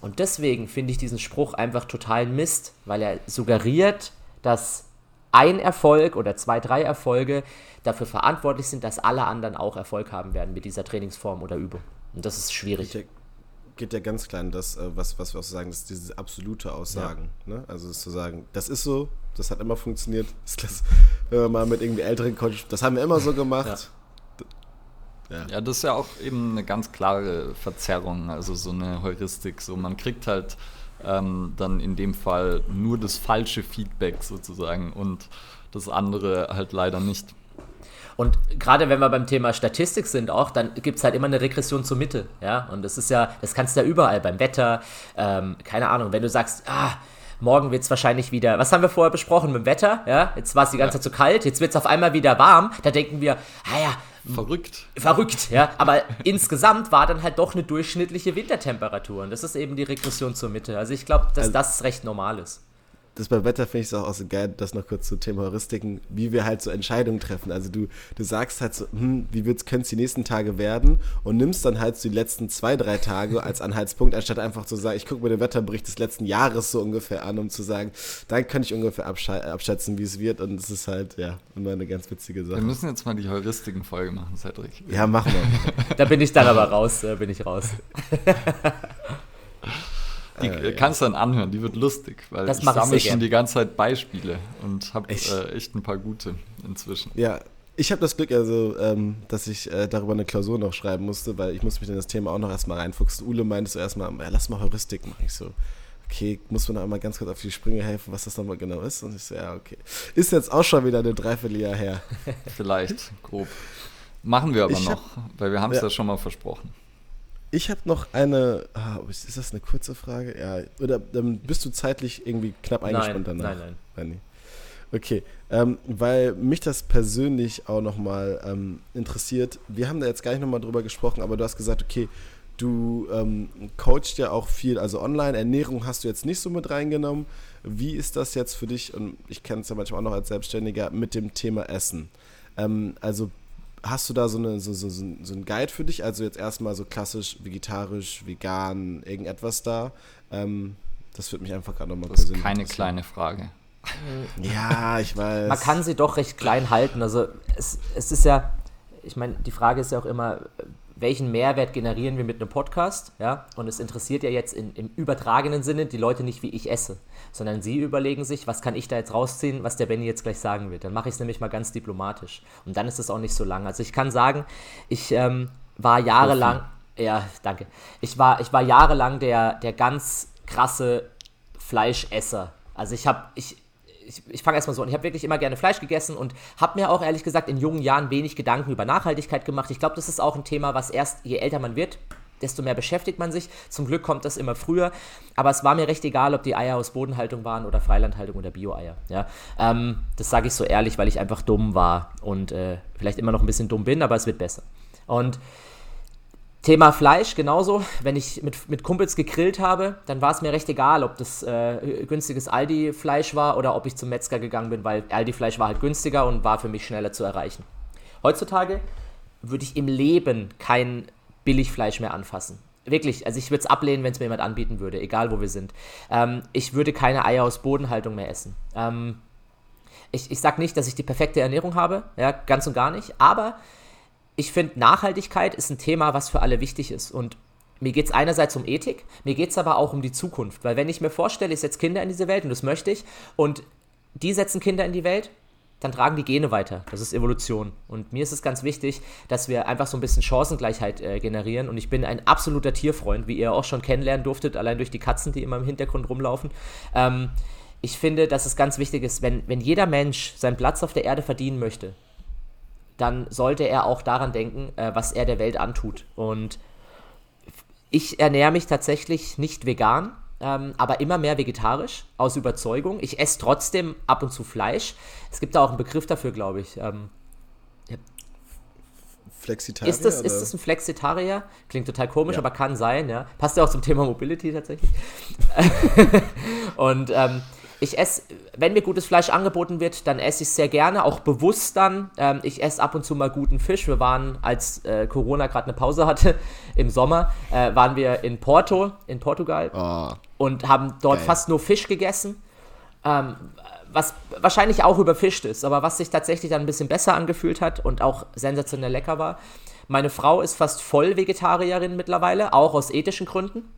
Und deswegen finde ich diesen Spruch einfach total Mist, weil er suggeriert, dass ein Erfolg oder zwei, drei Erfolge dafür verantwortlich sind, dass alle anderen auch Erfolg haben werden mit dieser Trainingsform oder Übung. Und das ist schwierig. Geht ja, geht ja ganz klein das, äh, was, was wir auch sagen, das ist diese absolute Aussagen. Ja. Ne? Also zu sagen, das ist so, das hat immer funktioniert. Das, wenn wir mal mit irgendwie älteren Coaches, das haben wir immer so gemacht. Ja. Ja. ja, das ist ja auch eben eine ganz klare Verzerrung, also so eine Heuristik. So, man kriegt halt ähm, dann in dem Fall nur das falsche Feedback sozusagen und das andere halt leider nicht. Und gerade wenn wir beim Thema Statistik sind auch, dann gibt es halt immer eine Regression zur Mitte. Ja, und das ist ja, das kannst du ja überall beim Wetter, ähm, keine Ahnung, wenn du sagst, ah, morgen wird es wahrscheinlich wieder, was haben wir vorher besprochen mit dem Wetter? Ja, jetzt war es die ganze ja. Zeit zu kalt, jetzt wird es auf einmal wieder warm. Da denken wir, ah ja, verrückt. Verrückt, ja. Aber insgesamt war dann halt doch eine durchschnittliche Wintertemperatur. Und das ist eben die Regression zur Mitte. Also ich glaube, dass also, das recht normal ist das beim Wetter finde ich es auch, auch so geil, das noch kurz zu Thema Heuristiken, wie wir halt so Entscheidungen treffen. Also du, du sagst halt so, hm, wie könnte es die nächsten Tage werden und nimmst dann halt so die letzten zwei, drei Tage als Anhaltspunkt, anstatt einfach zu sagen, ich gucke mir den Wetterbericht des letzten Jahres so ungefähr an, um zu sagen, dann kann ich ungefähr abschätzen, wie es wird und es ist halt, ja, immer eine ganz witzige Sache. Wir müssen jetzt mal die Heuristiken-Folge machen, Cedric. Ja, machen wir. da bin ich dann aber raus, da bin ich raus. Die äh, kannst du dann anhören, die wird lustig, weil das ich sammle schon die ganze Zeit Beispiele und habe echt? Äh, echt ein paar gute inzwischen. Ja, ich habe das Glück, also, ähm, dass ich äh, darüber eine Klausur noch schreiben musste, weil ich muss mich in das Thema auch noch erstmal reinfuchsen. Ule meinte so erstmal, ja, lass mal Heuristik machen. Ich so, okay, muss man noch einmal ganz kurz auf die Sprünge helfen, was das nochmal genau ist? Und ich so, ja, okay. Ist jetzt auch schon wieder eine Dreivierteljahr her. Vielleicht, grob. Machen wir aber ich noch, hab, weil wir haben es ja. ja schon mal versprochen. Ich habe noch eine. Ah, ist das eine kurze Frage? Ja. Oder ähm, bist du zeitlich irgendwie knapp eingespannt nein, danach? Nein, nein. nein okay. Ähm, weil mich das persönlich auch nochmal ähm, interessiert. Wir haben da jetzt gar nicht nochmal drüber gesprochen, aber du hast gesagt, okay, du ähm, coachst ja auch viel, also online. Ernährung hast du jetzt nicht so mit reingenommen. Wie ist das jetzt für dich? Und ich kenne es ja manchmal auch noch als Selbstständiger mit dem Thema Essen. Ähm, also hast du da so, eine, so, so, so, ein Guide für dich? Also jetzt erstmal so klassisch vegetarisch, vegan, irgendetwas da. Ähm, das würde mich einfach gerade nochmal Das ist keine kleine Frage. Ja, ich weiß. Man kann sie doch recht klein halten. Also es, es ist ja, ich meine, die Frage ist ja auch immer, welchen Mehrwert generieren wir mit einem Podcast? Ja? Und es interessiert ja jetzt in, im übertragenen Sinne die Leute nicht, wie ich esse, sondern sie überlegen sich, was kann ich da jetzt rausziehen, was der Benny jetzt gleich sagen wird. Dann mache ich es nämlich mal ganz diplomatisch. Und dann ist es auch nicht so lang. Also ich kann sagen, ich ähm, war jahrelang, ja, danke. Ich war, ich war jahrelang der, der ganz krasse Fleischesser. Also ich habe, ich, ich, ich fange erstmal so an. Ich habe wirklich immer gerne Fleisch gegessen und habe mir auch ehrlich gesagt in jungen Jahren wenig Gedanken über Nachhaltigkeit gemacht. Ich glaube, das ist auch ein Thema, was erst, je älter man wird, desto mehr beschäftigt man sich. Zum Glück kommt das immer früher. Aber es war mir recht egal, ob die Eier aus Bodenhaltung waren oder Freilandhaltung oder Bio-Eier. Ja? Ähm, das sage ich so ehrlich, weil ich einfach dumm war und äh, vielleicht immer noch ein bisschen dumm bin, aber es wird besser. Und Thema Fleisch genauso. Wenn ich mit, mit Kumpels gegrillt habe, dann war es mir recht egal, ob das äh, günstiges Aldi-Fleisch war oder ob ich zum Metzger gegangen bin, weil Aldi-Fleisch war halt günstiger und war für mich schneller zu erreichen. Heutzutage würde ich im Leben kein Billigfleisch mehr anfassen. Wirklich, also ich würde es ablehnen, wenn es mir jemand anbieten würde, egal wo wir sind. Ähm, ich würde keine Eier aus Bodenhaltung mehr essen. Ähm, ich ich sage nicht, dass ich die perfekte Ernährung habe, ja, ganz und gar nicht, aber ich finde, Nachhaltigkeit ist ein Thema, was für alle wichtig ist. Und mir geht es einerseits um Ethik, mir geht es aber auch um die Zukunft. Weil wenn ich mir vorstelle, ich setze Kinder in diese Welt und das möchte ich, und die setzen Kinder in die Welt, dann tragen die Gene weiter. Das ist Evolution. Und mir ist es ganz wichtig, dass wir einfach so ein bisschen Chancengleichheit äh, generieren. Und ich bin ein absoluter Tierfreund, wie ihr auch schon kennenlernen durftet, allein durch die Katzen, die immer im Hintergrund rumlaufen. Ähm, ich finde, dass es ganz wichtig ist, wenn, wenn jeder Mensch seinen Platz auf der Erde verdienen möchte, dann sollte er auch daran denken, äh, was er der Welt antut. Und ich ernähre mich tatsächlich nicht vegan, ähm, aber immer mehr vegetarisch aus Überzeugung. Ich esse trotzdem ab und zu Fleisch. Es gibt da auch einen Begriff dafür, glaube ich. Ähm, Flexitarier? Ist das, ist das ein Flexitarier? Klingt total komisch, ja. aber kann sein, ja. Passt ja auch zum Thema Mobility tatsächlich. und ähm, ich esse, wenn mir gutes Fleisch angeboten wird, dann esse ich es sehr gerne, auch bewusst dann. Ähm, ich esse ab und zu mal guten Fisch. Wir waren, als äh, Corona gerade eine Pause hatte, im Sommer, äh, waren wir in Porto, in Portugal oh, und haben dort geil. fast nur Fisch gegessen. Ähm, was wahrscheinlich auch überfischt ist, aber was sich tatsächlich dann ein bisschen besser angefühlt hat und auch sensationell lecker war. Meine Frau ist fast voll Vegetarierin mittlerweile, auch aus ethischen Gründen.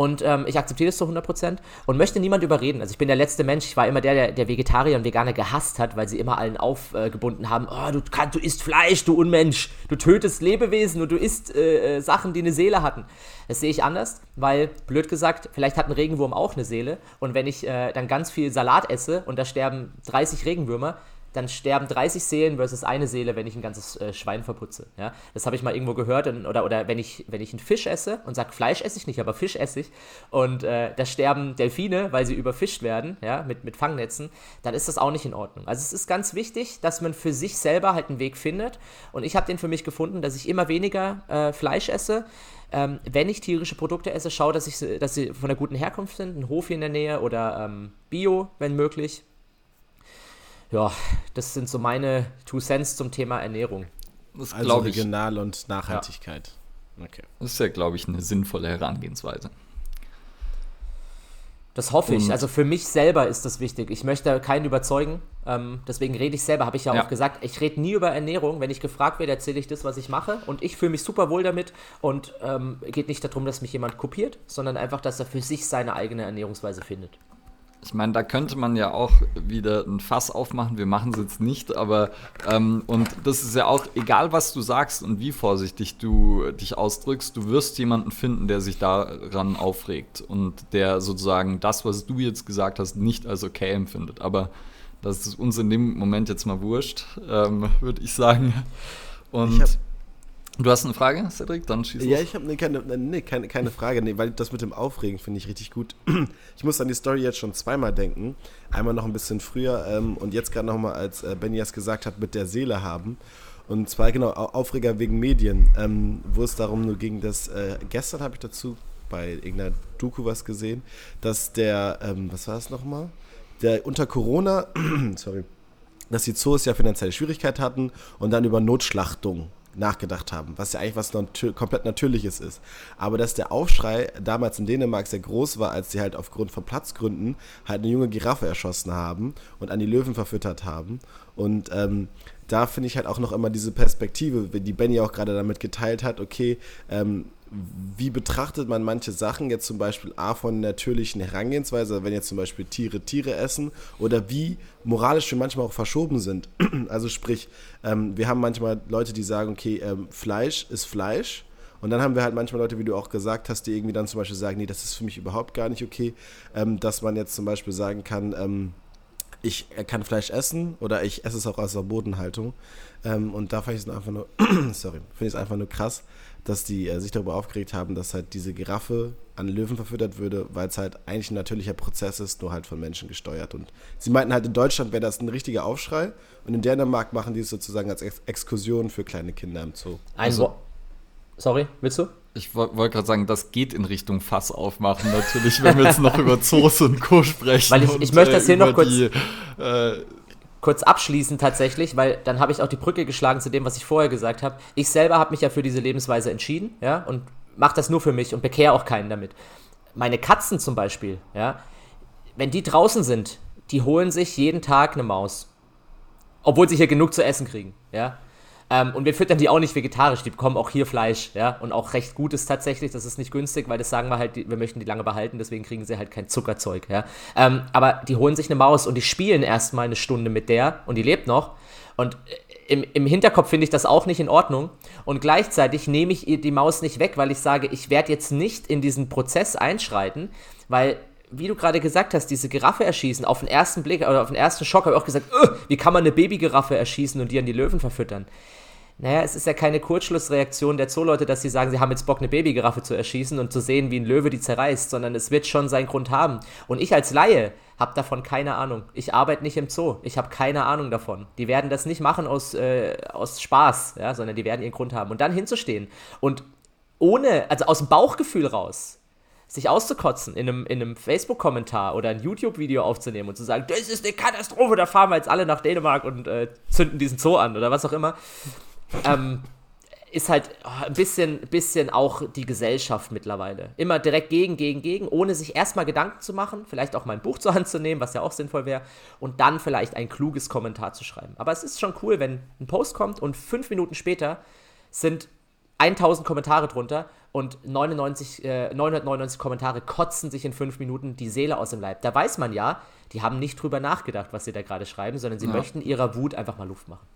Und ähm, ich akzeptiere das zu 100% und möchte niemand überreden. Also ich bin der letzte Mensch, ich war immer der, der, der Vegetarier und Veganer gehasst hat, weil sie immer allen aufgebunden äh, haben, oh, du, kann, du isst Fleisch, du Unmensch, du tötest Lebewesen und du isst äh, äh, Sachen, die eine Seele hatten. Das sehe ich anders, weil, blöd gesagt, vielleicht hat ein Regenwurm auch eine Seele und wenn ich äh, dann ganz viel Salat esse und da sterben 30 Regenwürmer, dann sterben 30 Seelen versus eine Seele, wenn ich ein ganzes äh, Schwein verputze. Ja? Das habe ich mal irgendwo gehört. Und, oder oder wenn, ich, wenn ich einen Fisch esse und sage, Fleisch esse ich nicht, aber Fisch esse ich, und äh, da sterben Delfine, weil sie überfischt werden, ja, mit, mit Fangnetzen, dann ist das auch nicht in Ordnung. Also es ist ganz wichtig, dass man für sich selber halt einen Weg findet. Und ich habe den für mich gefunden, dass ich immer weniger äh, Fleisch esse. Ähm, wenn ich tierische Produkte esse, schaue, dass, ich, dass sie von einer guten Herkunft sind, ein Hof hier in der Nähe oder ähm, Bio, wenn möglich ja, das sind so meine Two Cents zum Thema Ernährung. Das also regional ich, und Nachhaltigkeit. Ja. Okay. Das ist ja, glaube ich, eine sinnvolle Herangehensweise. Das hoffe ich. Also für mich selber ist das wichtig. Ich möchte keinen überzeugen. Ähm, deswegen rede ich selber, habe ich ja, ja, auch gesagt. Ich rede nie über Ernährung. Wenn ich gefragt werde, erzähle ich das, was ich mache. Und ich fühle mich super wohl damit. Und ähm, geht nicht darum, dass mich jemand kopiert, sondern einfach, dass er für sich seine eigene Ernährungsweise findet. Ich meine, da könnte man ja auch wieder ein Fass aufmachen. Wir machen es jetzt nicht, aber ähm, und das ist ja auch egal, was du sagst und wie vorsichtig du dich ausdrückst, du wirst jemanden finden, der sich daran aufregt und der sozusagen das, was du jetzt gesagt hast, nicht als okay empfindet. Aber das ist uns in dem Moment jetzt mal wurscht, ähm, würde ich sagen. Und ich Du hast eine Frage, Cedric? Dann schieß Ja, ich habe nee, keine, nee, keine, keine Frage, nee, weil das mit dem Aufregen finde ich richtig gut. Ich muss an die Story jetzt schon zweimal denken. Einmal noch ein bisschen früher ähm, und jetzt gerade nochmal, als äh, Benny es gesagt hat, mit der Seele haben. Und zwar genau Aufreger wegen Medien, ähm, wo es darum nur ging, dass äh, gestern habe ich dazu bei irgendeiner Doku was gesehen, dass der, ähm, was war es nochmal? Der unter Corona, sorry, dass die Zoos ja finanzielle Schwierigkeiten hatten und dann über Notschlachtung nachgedacht haben, was ja eigentlich was natür komplett Natürliches ist. Aber dass der Aufschrei damals in Dänemark sehr groß war, als sie halt aufgrund von Platzgründen halt eine junge Giraffe erschossen haben und an die Löwen verfüttert haben. Und ähm, da finde ich halt auch noch immer diese Perspektive, die Benny auch gerade damit geteilt hat, okay, ähm, wie betrachtet man manche Sachen jetzt zum Beispiel A von natürlichen Herangehensweise, wenn jetzt zum Beispiel Tiere Tiere essen oder wie moralisch wir manchmal auch verschoben sind. Also sprich, ähm, wir haben manchmal Leute, die sagen, okay, ähm, Fleisch ist Fleisch. Und dann haben wir halt manchmal Leute, wie du auch gesagt hast, die irgendwie dann zum Beispiel sagen, nee, das ist für mich überhaupt gar nicht okay, ähm, dass man jetzt zum Beispiel sagen kann, ähm, ich kann Fleisch essen oder ich esse es auch aus der Bodenhaltung. Ähm, und da fand ich es einfach nur, sorry, finde ich es einfach nur krass, dass die äh, sich darüber aufgeregt haben, dass halt diese Giraffe an Löwen verfüttert würde, weil es halt eigentlich ein natürlicher Prozess ist, nur halt von Menschen gesteuert. Und sie meinten halt, in Deutschland wäre das ein richtiger Aufschrei und in Dänemark machen die es sozusagen als Ex Exkursion für kleine Kinder im Zoo. Ein also, Sorry, willst du? Ich wollte gerade sagen, das geht in Richtung Fass aufmachen, natürlich, wenn wir jetzt noch über Zoos und Co. sprechen. Weil ich, ich möchte das hier noch kurz. Die, äh, kurz abschließen tatsächlich, weil dann habe ich auch die Brücke geschlagen zu dem, was ich vorher gesagt habe. Ich selber habe mich ja für diese Lebensweise entschieden, ja, und mache das nur für mich und bekehre auch keinen damit. Meine Katzen zum Beispiel, ja, wenn die draußen sind, die holen sich jeden Tag eine Maus. Obwohl sie hier genug zu essen kriegen, ja. Ähm, und wir füttern die auch nicht vegetarisch, die bekommen auch hier Fleisch, ja, und auch recht gutes tatsächlich. Das ist nicht günstig, weil das sagen wir halt, wir möchten die lange behalten, deswegen kriegen sie halt kein Zuckerzeug, ja. Ähm, aber die holen sich eine Maus und die spielen erstmal eine Stunde mit der und die lebt noch. Und äh, im, im Hinterkopf finde ich das auch nicht in Ordnung. Und gleichzeitig nehme ich die Maus nicht weg, weil ich sage, ich werde jetzt nicht in diesen Prozess einschreiten, weil wie du gerade gesagt hast, diese Giraffe erschießen, auf den ersten Blick oder auf den ersten Schock habe ich auch gesagt, wie kann man eine Babygiraffe erschießen und die an die Löwen verfüttern? Naja, es ist ja keine Kurzschlussreaktion der Zooleute, dass sie sagen, sie haben jetzt Bock, eine Babygiraffe zu erschießen und zu sehen, wie ein Löwe die zerreißt, sondern es wird schon seinen Grund haben. Und ich als Laie habe davon keine Ahnung. Ich arbeite nicht im Zoo. Ich habe keine Ahnung davon. Die werden das nicht machen aus, äh, aus Spaß, ja, sondern die werden ihren Grund haben. Und dann hinzustehen und ohne, also aus dem Bauchgefühl raus, sich auszukotzen in einem, in einem Facebook-Kommentar oder ein YouTube-Video aufzunehmen und zu sagen, das ist eine Katastrophe, da fahren wir jetzt alle nach Dänemark und äh, zünden diesen Zoo an oder was auch immer ähm, ist halt oh, ein bisschen, bisschen auch die Gesellschaft mittlerweile. Immer direkt gegen, gegen, gegen, ohne sich erstmal Gedanken zu machen, vielleicht auch mal ein Buch zur Hand zu nehmen, was ja auch sinnvoll wäre, und dann vielleicht ein kluges Kommentar zu schreiben. Aber es ist schon cool, wenn ein Post kommt und fünf Minuten später sind 1000 Kommentare drunter und 99, äh, 999 Kommentare kotzen sich in fünf Minuten die Seele aus dem Leib. Da weiß man ja, die haben nicht drüber nachgedacht, was sie da gerade schreiben, sondern sie ja. möchten ihrer Wut einfach mal Luft machen.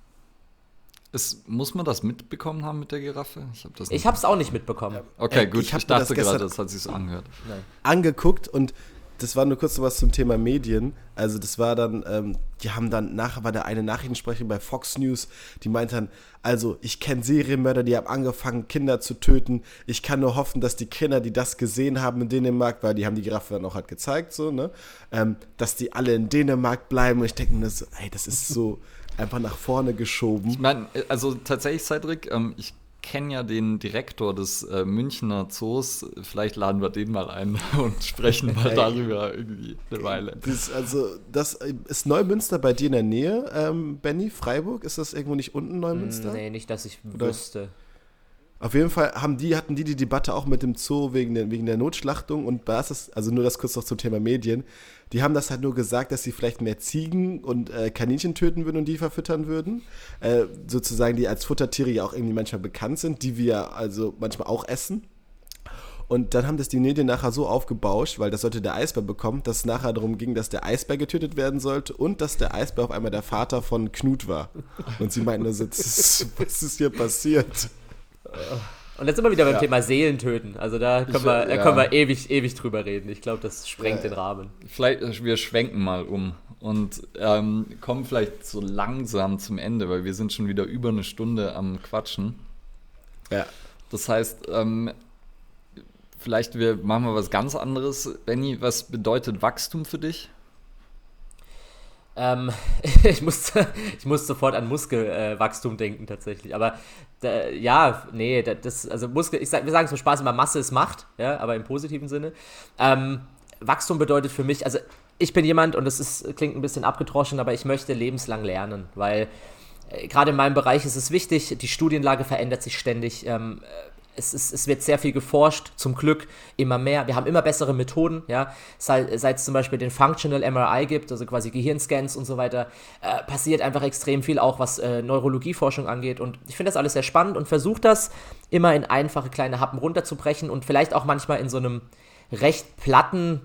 Ist, muss man das mitbekommen haben mit der Giraffe? Ich habe es auch nicht mitbekommen. Ja. Okay, gut. Ich, ich dachte gerade, das hat sich so angehört. Nein. Angeguckt und das war nur kurz noch was zum Thema Medien. Also das war dann, ähm, die haben dann, nachher war da eine Nachrichtensprecherin bei Fox News, die meinte dann, also ich kenne Serienmörder, die haben angefangen, Kinder zu töten. Ich kann nur hoffen, dass die Kinder, die das gesehen haben in Dänemark, weil die haben die Giraffe dann auch halt gezeigt, so, ne, ähm, dass die alle in Dänemark bleiben. Und ich denke mir so, ey, das ist so einfach nach vorne geschoben. Ich meine, also tatsächlich, Cedric, ähm, ich kenne ja den Direktor des äh, Münchner Zoos. Vielleicht laden wir den mal ein und sprechen mal darüber irgendwie eine Weile. Das, also, das ist Neumünster bei dir in der Nähe, ähm, Benny, Freiburg? Ist das irgendwo nicht unten Neumünster? Nee, nicht, dass ich Oder? wüsste. Auf jeden Fall haben die, hatten die die Debatte auch mit dem Zoo wegen der, wegen der Notschlachtung und das ist, also nur das kurz noch zum Thema Medien. Die haben das halt nur gesagt, dass sie vielleicht mehr Ziegen und äh, Kaninchen töten würden und die verfüttern würden. Äh, sozusagen, die als Futtertiere ja auch irgendwie manchmal bekannt sind, die wir also manchmal auch essen. Und dann haben das die Medien nachher so aufgebauscht, weil das sollte der Eisbär bekommen, dass es nachher darum ging, dass der Eisbär getötet werden sollte und dass der Eisbär auf einmal der Vater von Knut war. Und sie meinten nur so, was ist hier passiert? Und jetzt sind wir wieder beim ja. Thema Seelentöten. Also da können, ich, wir, da ja. können wir ewig, ewig drüber reden. Ich glaube, das sprengt ja. den Rahmen. Vielleicht, wir schwenken mal um und ähm, kommen vielleicht so langsam zum Ende, weil wir sind schon wieder über eine Stunde am Quatschen. Ja. Das heißt, ähm, vielleicht wir machen wir was ganz anderes. Benny, was bedeutet Wachstum für dich? Ähm, ich, musste, ich musste sofort an Muskelwachstum äh, denken tatsächlich. Aber da, ja, nee, das, also Muskel, ich sag, wir sagen zum Spaß immer, Masse ist Macht, ja, aber im positiven Sinne. Ähm, Wachstum bedeutet für mich, also ich bin jemand, und das ist, klingt ein bisschen abgetroschen, aber ich möchte lebenslang lernen, weil äh, gerade in meinem Bereich ist es wichtig, die Studienlage verändert sich ständig. Ähm, es, ist, es wird sehr viel geforscht, zum Glück immer mehr. Wir haben immer bessere Methoden, ja. Seit, es zum Beispiel den Functional MRI gibt, also quasi Gehirnscans und so weiter, äh, passiert einfach extrem viel, auch was äh, Neurologieforschung angeht. Und ich finde das alles sehr spannend und versuche das immer in einfache kleine Happen runterzubrechen und vielleicht auch manchmal in so einem recht platten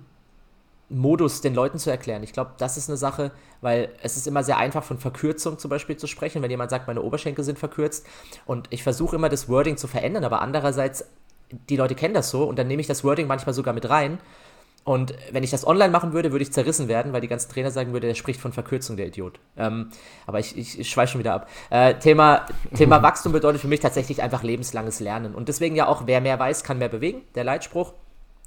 Modus den Leuten zu erklären. Ich glaube, das ist eine Sache, weil es ist immer sehr einfach von Verkürzung zum Beispiel zu sprechen, wenn jemand sagt, meine Oberschenkel sind verkürzt. Und ich versuche immer das Wording zu verändern, aber andererseits, die Leute kennen das so und dann nehme ich das Wording manchmal sogar mit rein. Und wenn ich das online machen würde, würde ich zerrissen werden, weil die ganzen Trainer sagen würden, der spricht von Verkürzung, der Idiot. Ähm, aber ich, ich, ich schweife schon wieder ab. Äh, Thema, Thema Wachstum bedeutet für mich tatsächlich einfach lebenslanges Lernen. Und deswegen ja auch, wer mehr weiß, kann mehr bewegen, der Leitspruch.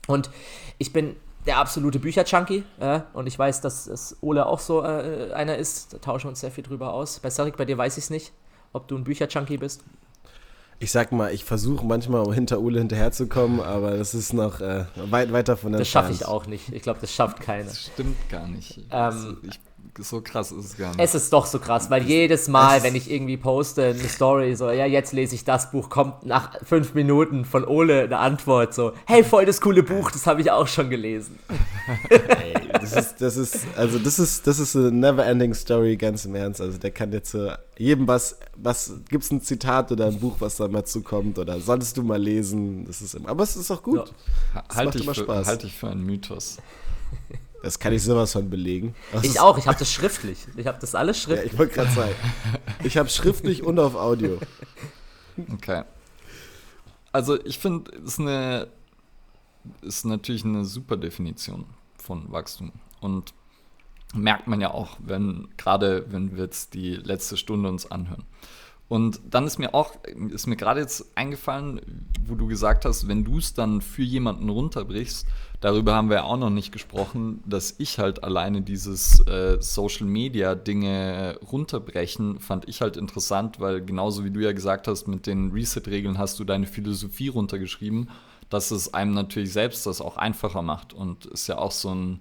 Und ich bin der absolute Bücher-Junkie. Äh, und ich weiß, dass es Ole auch so äh, einer ist. Da tauschen wir uns sehr viel drüber aus. Bei Sarik, bei dir weiß ich es nicht, ob du ein Bücher-Junkie bist. Ich sag mal, ich versuche manchmal hinter Ole hinterherzukommen, aber das ist noch äh, weit weiter von der Das schaffe ich auch nicht. Ich glaube, das schafft keiner. Das stimmt gar nicht. Ähm, also ich so krass ist es gar nicht. Es ist doch so krass, weil jedes Mal, wenn ich irgendwie poste eine Story, so, ja, jetzt lese ich das Buch, kommt nach fünf Minuten von Ole eine Antwort so, hey, voll das coole Buch, das habe ich auch schon gelesen. Hey, das ist, das ist, also das ist, das ist eine never-ending Story, ganz im Ernst. Also der kann jetzt zu jedem was, was, gibt es ein Zitat oder ein Buch, was da mal zukommt oder solltest du mal lesen, das ist immer, aber es ist auch gut. Ja. Halte ich, für, halt ich für einen Mythos. Das kann ich sowas von belegen. Das ich auch, ich habe das schriftlich. Ich habe das alles schriftlich. Ja, ich wollte gerade sagen. Ich habe schriftlich und auf Audio. Okay. Also ich finde, es ist eine ist natürlich eine super Definition von Wachstum. Und merkt man ja auch, wenn, gerade wenn wir jetzt die letzte Stunde uns anhören. Und dann ist mir auch, ist mir gerade jetzt eingefallen, wo du gesagt hast, wenn du es dann für jemanden runterbrichst, darüber haben wir ja auch noch nicht gesprochen, dass ich halt alleine dieses äh, Social Media Dinge runterbrechen, fand ich halt interessant, weil genauso wie du ja gesagt hast, mit den Reset-Regeln hast du deine Philosophie runtergeschrieben, dass es einem natürlich selbst das auch einfacher macht. Und ist ja auch so ein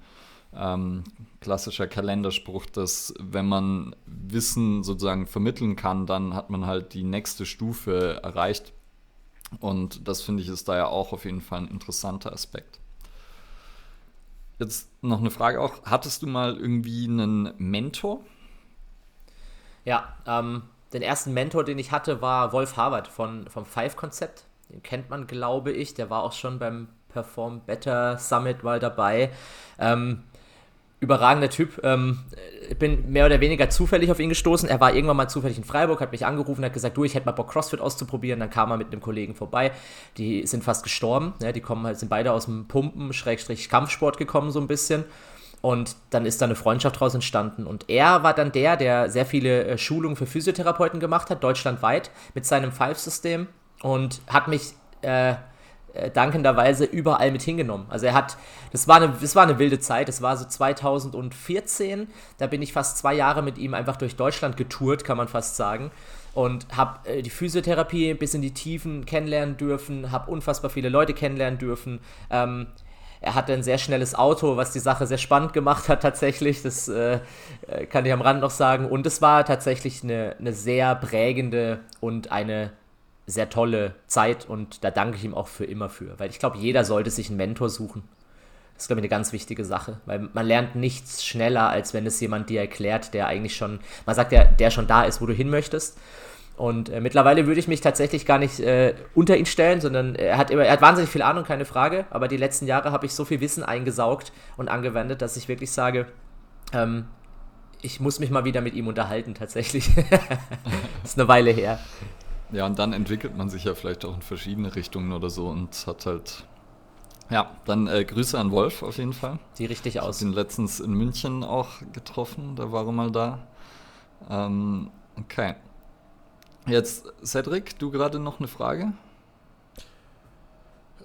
ähm, klassischer Kalenderspruch, dass wenn man Wissen sozusagen vermitteln kann, dann hat man halt die nächste Stufe erreicht. Und das finde ich ist da ja auch auf jeden Fall ein interessanter Aspekt. Jetzt noch eine Frage auch. Hattest du mal irgendwie einen Mentor? Ja, ähm, den ersten Mentor, den ich hatte, war Wolf Harvard von, vom Five-Konzept. Den kennt man, glaube ich. Der war auch schon beim Perform Better Summit mal dabei. Ähm, überragender Typ. Ähm, ich bin mehr oder weniger zufällig auf ihn gestoßen. Er war irgendwann mal zufällig in Freiburg, hat mich angerufen, hat gesagt, du, ich hätte mal Bock CrossFit auszuprobieren. Dann kam er mit einem Kollegen vorbei. Die sind fast gestorben. Ja, die kommen halt, sind beide aus dem Pumpen, Schrägstrich Kampfsport gekommen so ein bisschen. Und dann ist da eine Freundschaft daraus entstanden. Und er war dann der, der sehr viele äh, Schulungen für Physiotherapeuten gemacht hat, deutschlandweit, mit seinem Five-System und hat mich äh, äh, dankenderweise überall mit hingenommen. Also er hat, das war, eine, das war eine wilde Zeit, das war so 2014, da bin ich fast zwei Jahre mit ihm einfach durch Deutschland getourt, kann man fast sagen. Und habe äh, die Physiotherapie bis in die Tiefen kennenlernen dürfen, habe unfassbar viele Leute kennenlernen dürfen. Ähm, er hatte ein sehr schnelles Auto, was die Sache sehr spannend gemacht hat tatsächlich. Das äh, äh kann ich am Rand noch sagen. Und es war tatsächlich eine, eine sehr prägende und eine sehr tolle Zeit und da danke ich ihm auch für immer für, weil ich glaube, jeder sollte sich einen Mentor suchen. Das ist, glaube ich, eine ganz wichtige Sache, weil man lernt nichts schneller, als wenn es jemand dir erklärt, der eigentlich schon, man sagt ja, der schon da ist, wo du hin möchtest. Und äh, mittlerweile würde ich mich tatsächlich gar nicht äh, unter ihn stellen, sondern er hat, immer, er hat wahnsinnig viel Ahnung, keine Frage. Aber die letzten Jahre habe ich so viel Wissen eingesaugt und angewendet, dass ich wirklich sage, ähm, ich muss mich mal wieder mit ihm unterhalten, tatsächlich. ist eine Weile her. Ja, und dann entwickelt man sich ja vielleicht auch in verschiedene Richtungen oder so und hat halt. Ja, dann äh, Grüße an Wolf auf jeden Fall. Sieht richtig aus. Ich ihn letztens in München auch getroffen, da war er mal da. Ähm, okay. Jetzt, Cedric, du gerade noch eine Frage?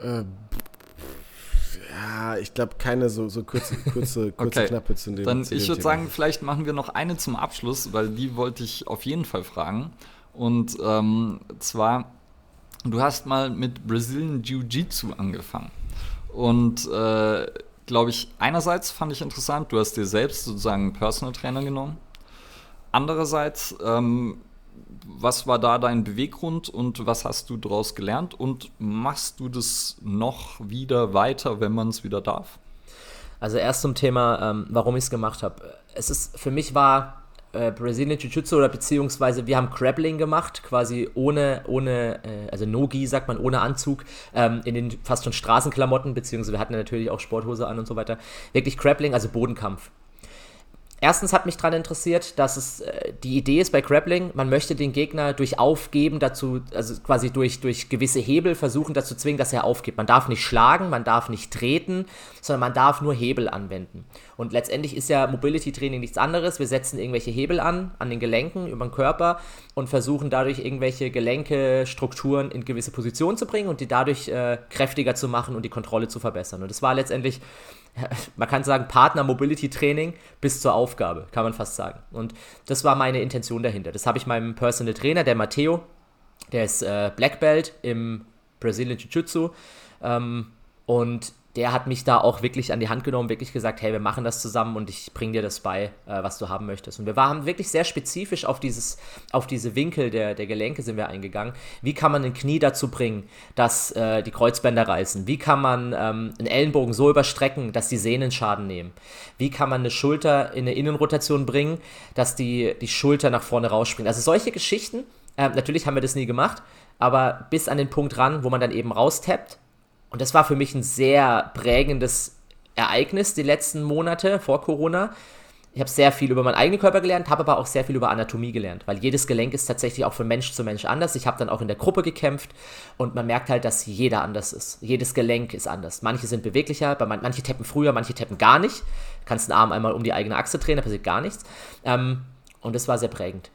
Äh, ja, ich glaube keine so, so kurze, kurze, kurze okay. knappe zu dem Dann, zu ich würde sagen, vielleicht machen wir noch eine zum Abschluss, weil die wollte ich auf jeden Fall fragen. Und ähm, zwar, du hast mal mit Brazilian Jiu-Jitsu angefangen. Und äh, glaube ich, einerseits fand ich interessant, du hast dir selbst sozusagen einen Personal Trainer genommen. Andererseits, ähm, was war da dein Beweggrund und was hast du daraus gelernt? Und machst du das noch wieder weiter, wenn man es wieder darf? Also erst zum Thema, ähm, warum ich es gemacht habe. Es ist, für mich war äh, Brazilian Jiu-Jitsu oder beziehungsweise wir haben Grappling gemacht, quasi ohne, ohne äh, also Nogi sagt man, ohne Anzug, ähm, in den fast schon Straßenklamotten, beziehungsweise wir hatten natürlich auch Sporthose an und so weiter. Wirklich Grappling, also Bodenkampf. Erstens hat mich daran interessiert, dass es äh, die Idee ist bei Grappling, man möchte den Gegner durch Aufgeben dazu, also quasi durch, durch gewisse Hebel versuchen dazu zwingen, dass er aufgibt. Man darf nicht schlagen, man darf nicht treten, sondern man darf nur Hebel anwenden. Und letztendlich ist ja Mobility Training nichts anderes. Wir setzen irgendwelche Hebel an, an den Gelenken, über den Körper und versuchen dadurch irgendwelche Gelenke, Strukturen in gewisse Positionen zu bringen und die dadurch äh, kräftiger zu machen und die Kontrolle zu verbessern. Und das war letztendlich man kann sagen, Partner-Mobility-Training bis zur Aufgabe, kann man fast sagen. Und das war meine Intention dahinter. Das habe ich meinem Personal Trainer, der Matteo, der ist äh, Black Belt im Brazilian Jiu-Jitsu. Ähm, und der hat mich da auch wirklich an die Hand genommen, wirklich gesagt, hey, wir machen das zusammen und ich bringe dir das bei, äh, was du haben möchtest. Und wir waren wirklich sehr spezifisch auf, dieses, auf diese Winkel der, der Gelenke sind wir eingegangen. Wie kann man ein Knie dazu bringen, dass äh, die Kreuzbänder reißen? Wie kann man ähm, einen Ellenbogen so überstrecken, dass die Sehnen Schaden nehmen? Wie kann man eine Schulter in eine Innenrotation bringen, dass die, die Schulter nach vorne rausspringt? Also solche Geschichten, äh, natürlich haben wir das nie gemacht, aber bis an den Punkt ran, wo man dann eben raustappt und das war für mich ein sehr prägendes Ereignis die letzten Monate vor Corona. Ich habe sehr viel über meinen eigenen Körper gelernt, habe aber auch sehr viel über Anatomie gelernt, weil jedes Gelenk ist tatsächlich auch von Mensch zu Mensch anders. Ich habe dann auch in der Gruppe gekämpft und man merkt halt, dass jeder anders ist. Jedes Gelenk ist anders. Manche sind beweglicher, manche tappen früher, manche tappen gar nicht. Du kannst einen Arm einmal um die eigene Achse drehen, da passiert gar nichts. Ähm, und das war sehr prägend.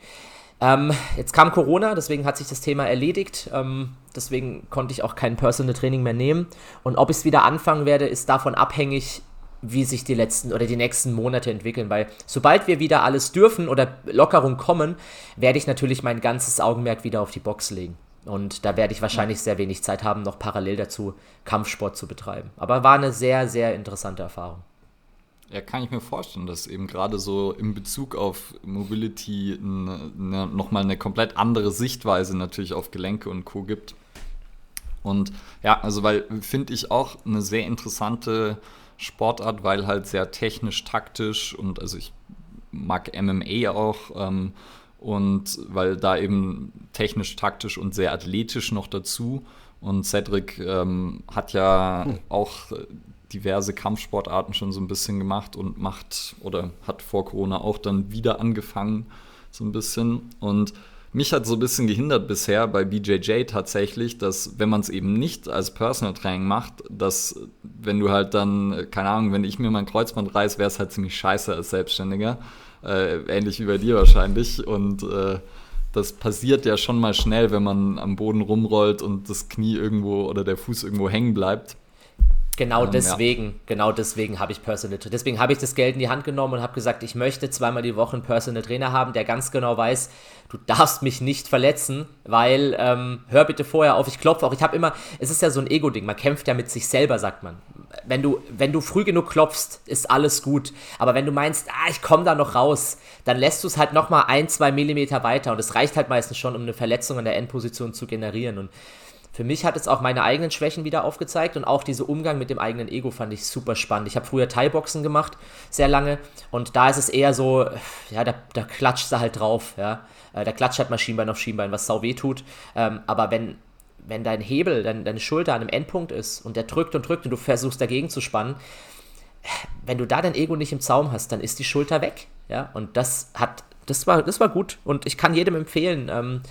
Ähm, jetzt kam Corona, deswegen hat sich das Thema erledigt. Ähm, deswegen konnte ich auch kein Personal Training mehr nehmen. Und ob ich es wieder anfangen werde, ist davon abhängig, wie sich die letzten oder die nächsten Monate entwickeln. Weil sobald wir wieder alles dürfen oder Lockerung kommen, werde ich natürlich mein ganzes Augenmerk wieder auf die Box legen. Und da werde ich wahrscheinlich sehr wenig Zeit haben, noch parallel dazu Kampfsport zu betreiben. Aber war eine sehr, sehr interessante Erfahrung. Ja, kann ich mir vorstellen, dass eben gerade so in Bezug auf Mobility eine, eine, nochmal eine komplett andere Sichtweise natürlich auf Gelenke und Co. gibt. Und ja, also weil finde ich auch eine sehr interessante Sportart, weil halt sehr technisch, taktisch und also ich mag MMA auch ähm, und weil da eben technisch, taktisch und sehr athletisch noch dazu. Und Cedric ähm, hat ja hm. auch diverse Kampfsportarten schon so ein bisschen gemacht und macht oder hat vor Corona auch dann wieder angefangen, so ein bisschen. Und mich hat so ein bisschen gehindert bisher bei BJJ tatsächlich, dass wenn man es eben nicht als Personal Training macht, dass wenn du halt dann, keine Ahnung, wenn ich mir mein Kreuzband reiß, wäre es halt ziemlich scheiße als Selbstständiger. Äh, ähnlich wie bei dir wahrscheinlich. Und äh, das passiert ja schon mal schnell, wenn man am Boden rumrollt und das Knie irgendwo oder der Fuß irgendwo hängen bleibt. Genau ähm, deswegen, ja. genau deswegen habe ich Personal Trainer. Deswegen habe ich das Geld in die Hand genommen und habe gesagt, ich möchte zweimal die Woche einen Personal Trainer haben, der ganz genau weiß, du darfst mich nicht verletzen, weil, ähm, hör bitte vorher auf, ich klopfe auch. Ich habe immer, es ist ja so ein Ego-Ding, man kämpft ja mit sich selber, sagt man. Wenn du, wenn du früh genug klopfst, ist alles gut. Aber wenn du meinst, ah, ich komme da noch raus, dann lässt du es halt nochmal ein, zwei Millimeter weiter und es reicht halt meistens schon, um eine Verletzung in der Endposition zu generieren. Und für mich hat es auch meine eigenen Schwächen wieder aufgezeigt und auch dieser Umgang mit dem eigenen Ego fand ich super spannend. Ich habe früher Thai-Boxen gemacht, sehr lange, und da ist es eher so, ja, da, da klatscht du halt drauf, ja. Äh, da klatscht halt mal Schienbein auf Schienbein, was sau weh tut. Ähm, aber wenn, wenn dein Hebel, dein, deine Schulter an einem Endpunkt ist und der drückt und drückt und du versuchst dagegen zu spannen, wenn du da dein Ego nicht im Zaum hast, dann ist die Schulter weg, ja. Und das hat, das war, das war gut und ich kann jedem empfehlen, ähm,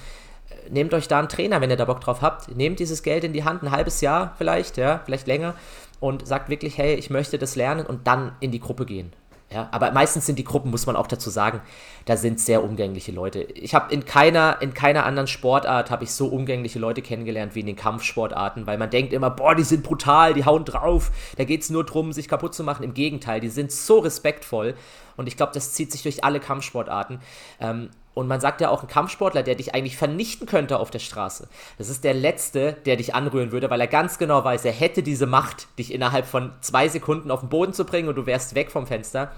nehmt euch da einen Trainer, wenn ihr da Bock drauf habt. Nehmt dieses Geld in die Hand, ein halbes Jahr vielleicht, ja, vielleicht länger und sagt wirklich, hey, ich möchte das lernen und dann in die Gruppe gehen. Ja, aber meistens sind die Gruppen, muss man auch dazu sagen, da sind sehr umgängliche Leute. Ich habe in keiner, in keiner anderen Sportart habe ich so umgängliche Leute kennengelernt wie in den Kampfsportarten, weil man denkt immer, boah, die sind brutal, die hauen drauf, da geht es nur darum, sich kaputt zu machen. Im Gegenteil, die sind so respektvoll und ich glaube, das zieht sich durch alle Kampfsportarten. Ähm, und man sagt ja auch, ein Kampfsportler, der dich eigentlich vernichten könnte auf der Straße, das ist der Letzte, der dich anrühren würde, weil er ganz genau weiß, er hätte diese Macht, dich innerhalb von zwei Sekunden auf den Boden zu bringen und du wärst weg vom Fenster.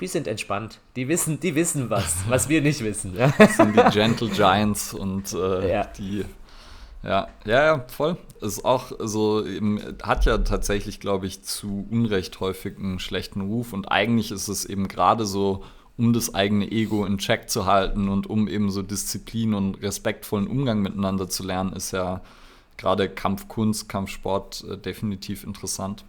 Die sind entspannt. Die wissen, die wissen was, was wir nicht wissen. Das sind die Gentle Giants und äh, ja. die. Ja, ja, ja, voll. Ist auch so, eben, hat ja tatsächlich, glaube ich, zu Unrecht häufig einen schlechten Ruf und eigentlich ist es eben gerade so um das eigene Ego in Check zu halten und um eben so Disziplin und respektvollen Umgang miteinander zu lernen, ist ja gerade Kampfkunst, Kampfsport äh, definitiv interessant.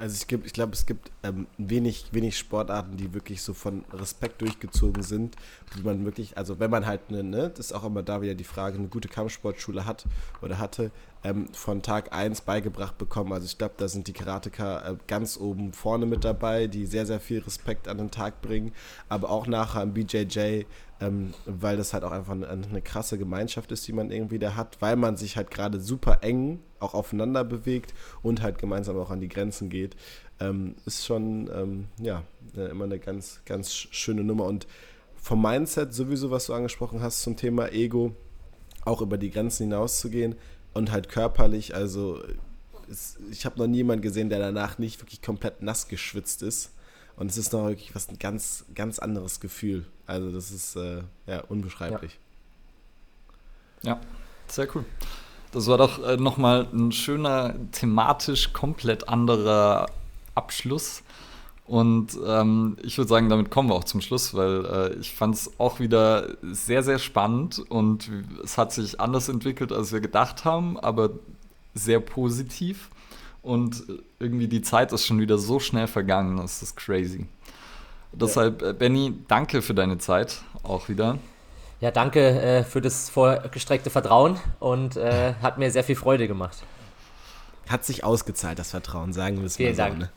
Also ich, ich glaube, es gibt ähm, wenig, wenig Sportarten, die wirklich so von Respekt durchgezogen sind, wie man wirklich, also wenn man halt eine, ne, das ist auch immer da wieder die Frage, eine gute Kampfsportschule hat oder hatte, ähm, von Tag 1 beigebracht bekommen. Also ich glaube, da sind die Karateka äh, ganz oben vorne mit dabei, die sehr, sehr viel Respekt an den Tag bringen, aber auch nachher im BJJ ähm, weil das halt auch einfach eine, eine, krasse Gemeinschaft ist, die man irgendwie da hat, weil man sich halt gerade super eng auch aufeinander bewegt und halt gemeinsam auch an die Grenzen geht, ähm, ist schon, ähm, ja, äh, immer eine ganz, ganz schöne Nummer. Und vom Mindset sowieso, was du angesprochen hast zum Thema Ego, auch über die Grenzen hinauszugehen und halt körperlich, also es, ich habe noch niemanden gesehen, der danach nicht wirklich komplett nass geschwitzt ist und es ist noch wirklich was ein ganz, ganz anderes Gefühl. Also das ist äh, ja unbeschreiblich. Ja. ja. sehr cool. Das war doch äh, nochmal ein schöner, thematisch komplett anderer Abschluss. Und ähm, ich würde sagen, damit kommen wir auch zum Schluss, weil äh, ich fand es auch wieder sehr, sehr spannend und es hat sich anders entwickelt, als wir gedacht haben, aber sehr positiv. Und irgendwie die Zeit ist schon wieder so schnell vergangen, das ist crazy. Deshalb, ja. Äh, Benny, danke für deine Zeit auch wieder. Ja, danke äh, für das vorgestreckte Vertrauen und äh, hat mir sehr viel Freude gemacht. Hat sich ausgezahlt, das Vertrauen, sagen wir es mal so. Dank. Ne?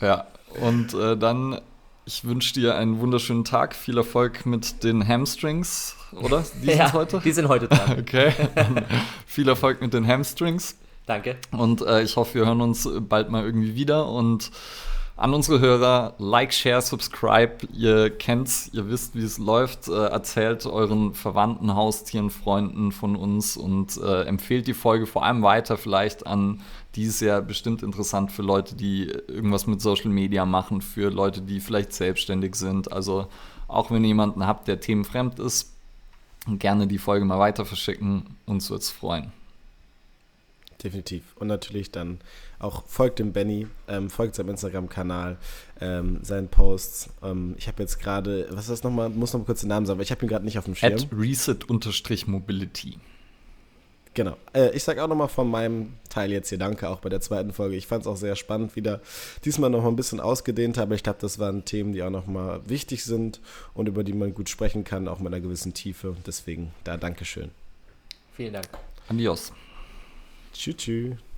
Ja, und äh, dann, ich wünsche dir einen wunderschönen Tag, viel Erfolg mit den Hamstrings, oder? Die ja, sind heute? Die sind heute dran. okay. viel Erfolg mit den Hamstrings. Danke. Und äh, ich hoffe, wir hören uns bald mal irgendwie wieder und an unsere Hörer, like, share, subscribe. Ihr kennt's, ihr wisst, wie es läuft. Äh, erzählt euren Verwandten, Haustieren, Freunden von uns und äh, empfehlt die Folge vor allem weiter, vielleicht an die ist ja bestimmt interessant für Leute, die irgendwas mit Social Media machen, für Leute, die vielleicht selbstständig sind. Also auch wenn ihr jemanden habt, der themenfremd ist, gerne die Folge mal weiter verschicken. Uns würde es freuen definitiv. Und natürlich dann auch folgt dem Benny, ähm, folgt seinem Instagram-Kanal, ähm, seinen Posts. Ähm, ich habe jetzt gerade, was ist das nochmal? Muss noch mal kurz den Namen sagen, aber ich habe ihn gerade nicht auf dem Schirm. At reset-mobility. Genau. Äh, ich sage auch nochmal von meinem Teil jetzt hier Danke, auch bei der zweiten Folge. Ich fand es auch sehr spannend wieder. Diesmal nochmal ein bisschen ausgedehnt, aber ich glaube, das waren Themen, die auch nochmal wichtig sind und über die man gut sprechen kann, auch mit einer gewissen Tiefe. Deswegen da Dankeschön. Vielen Dank. Adios. Tschüss. tschüss.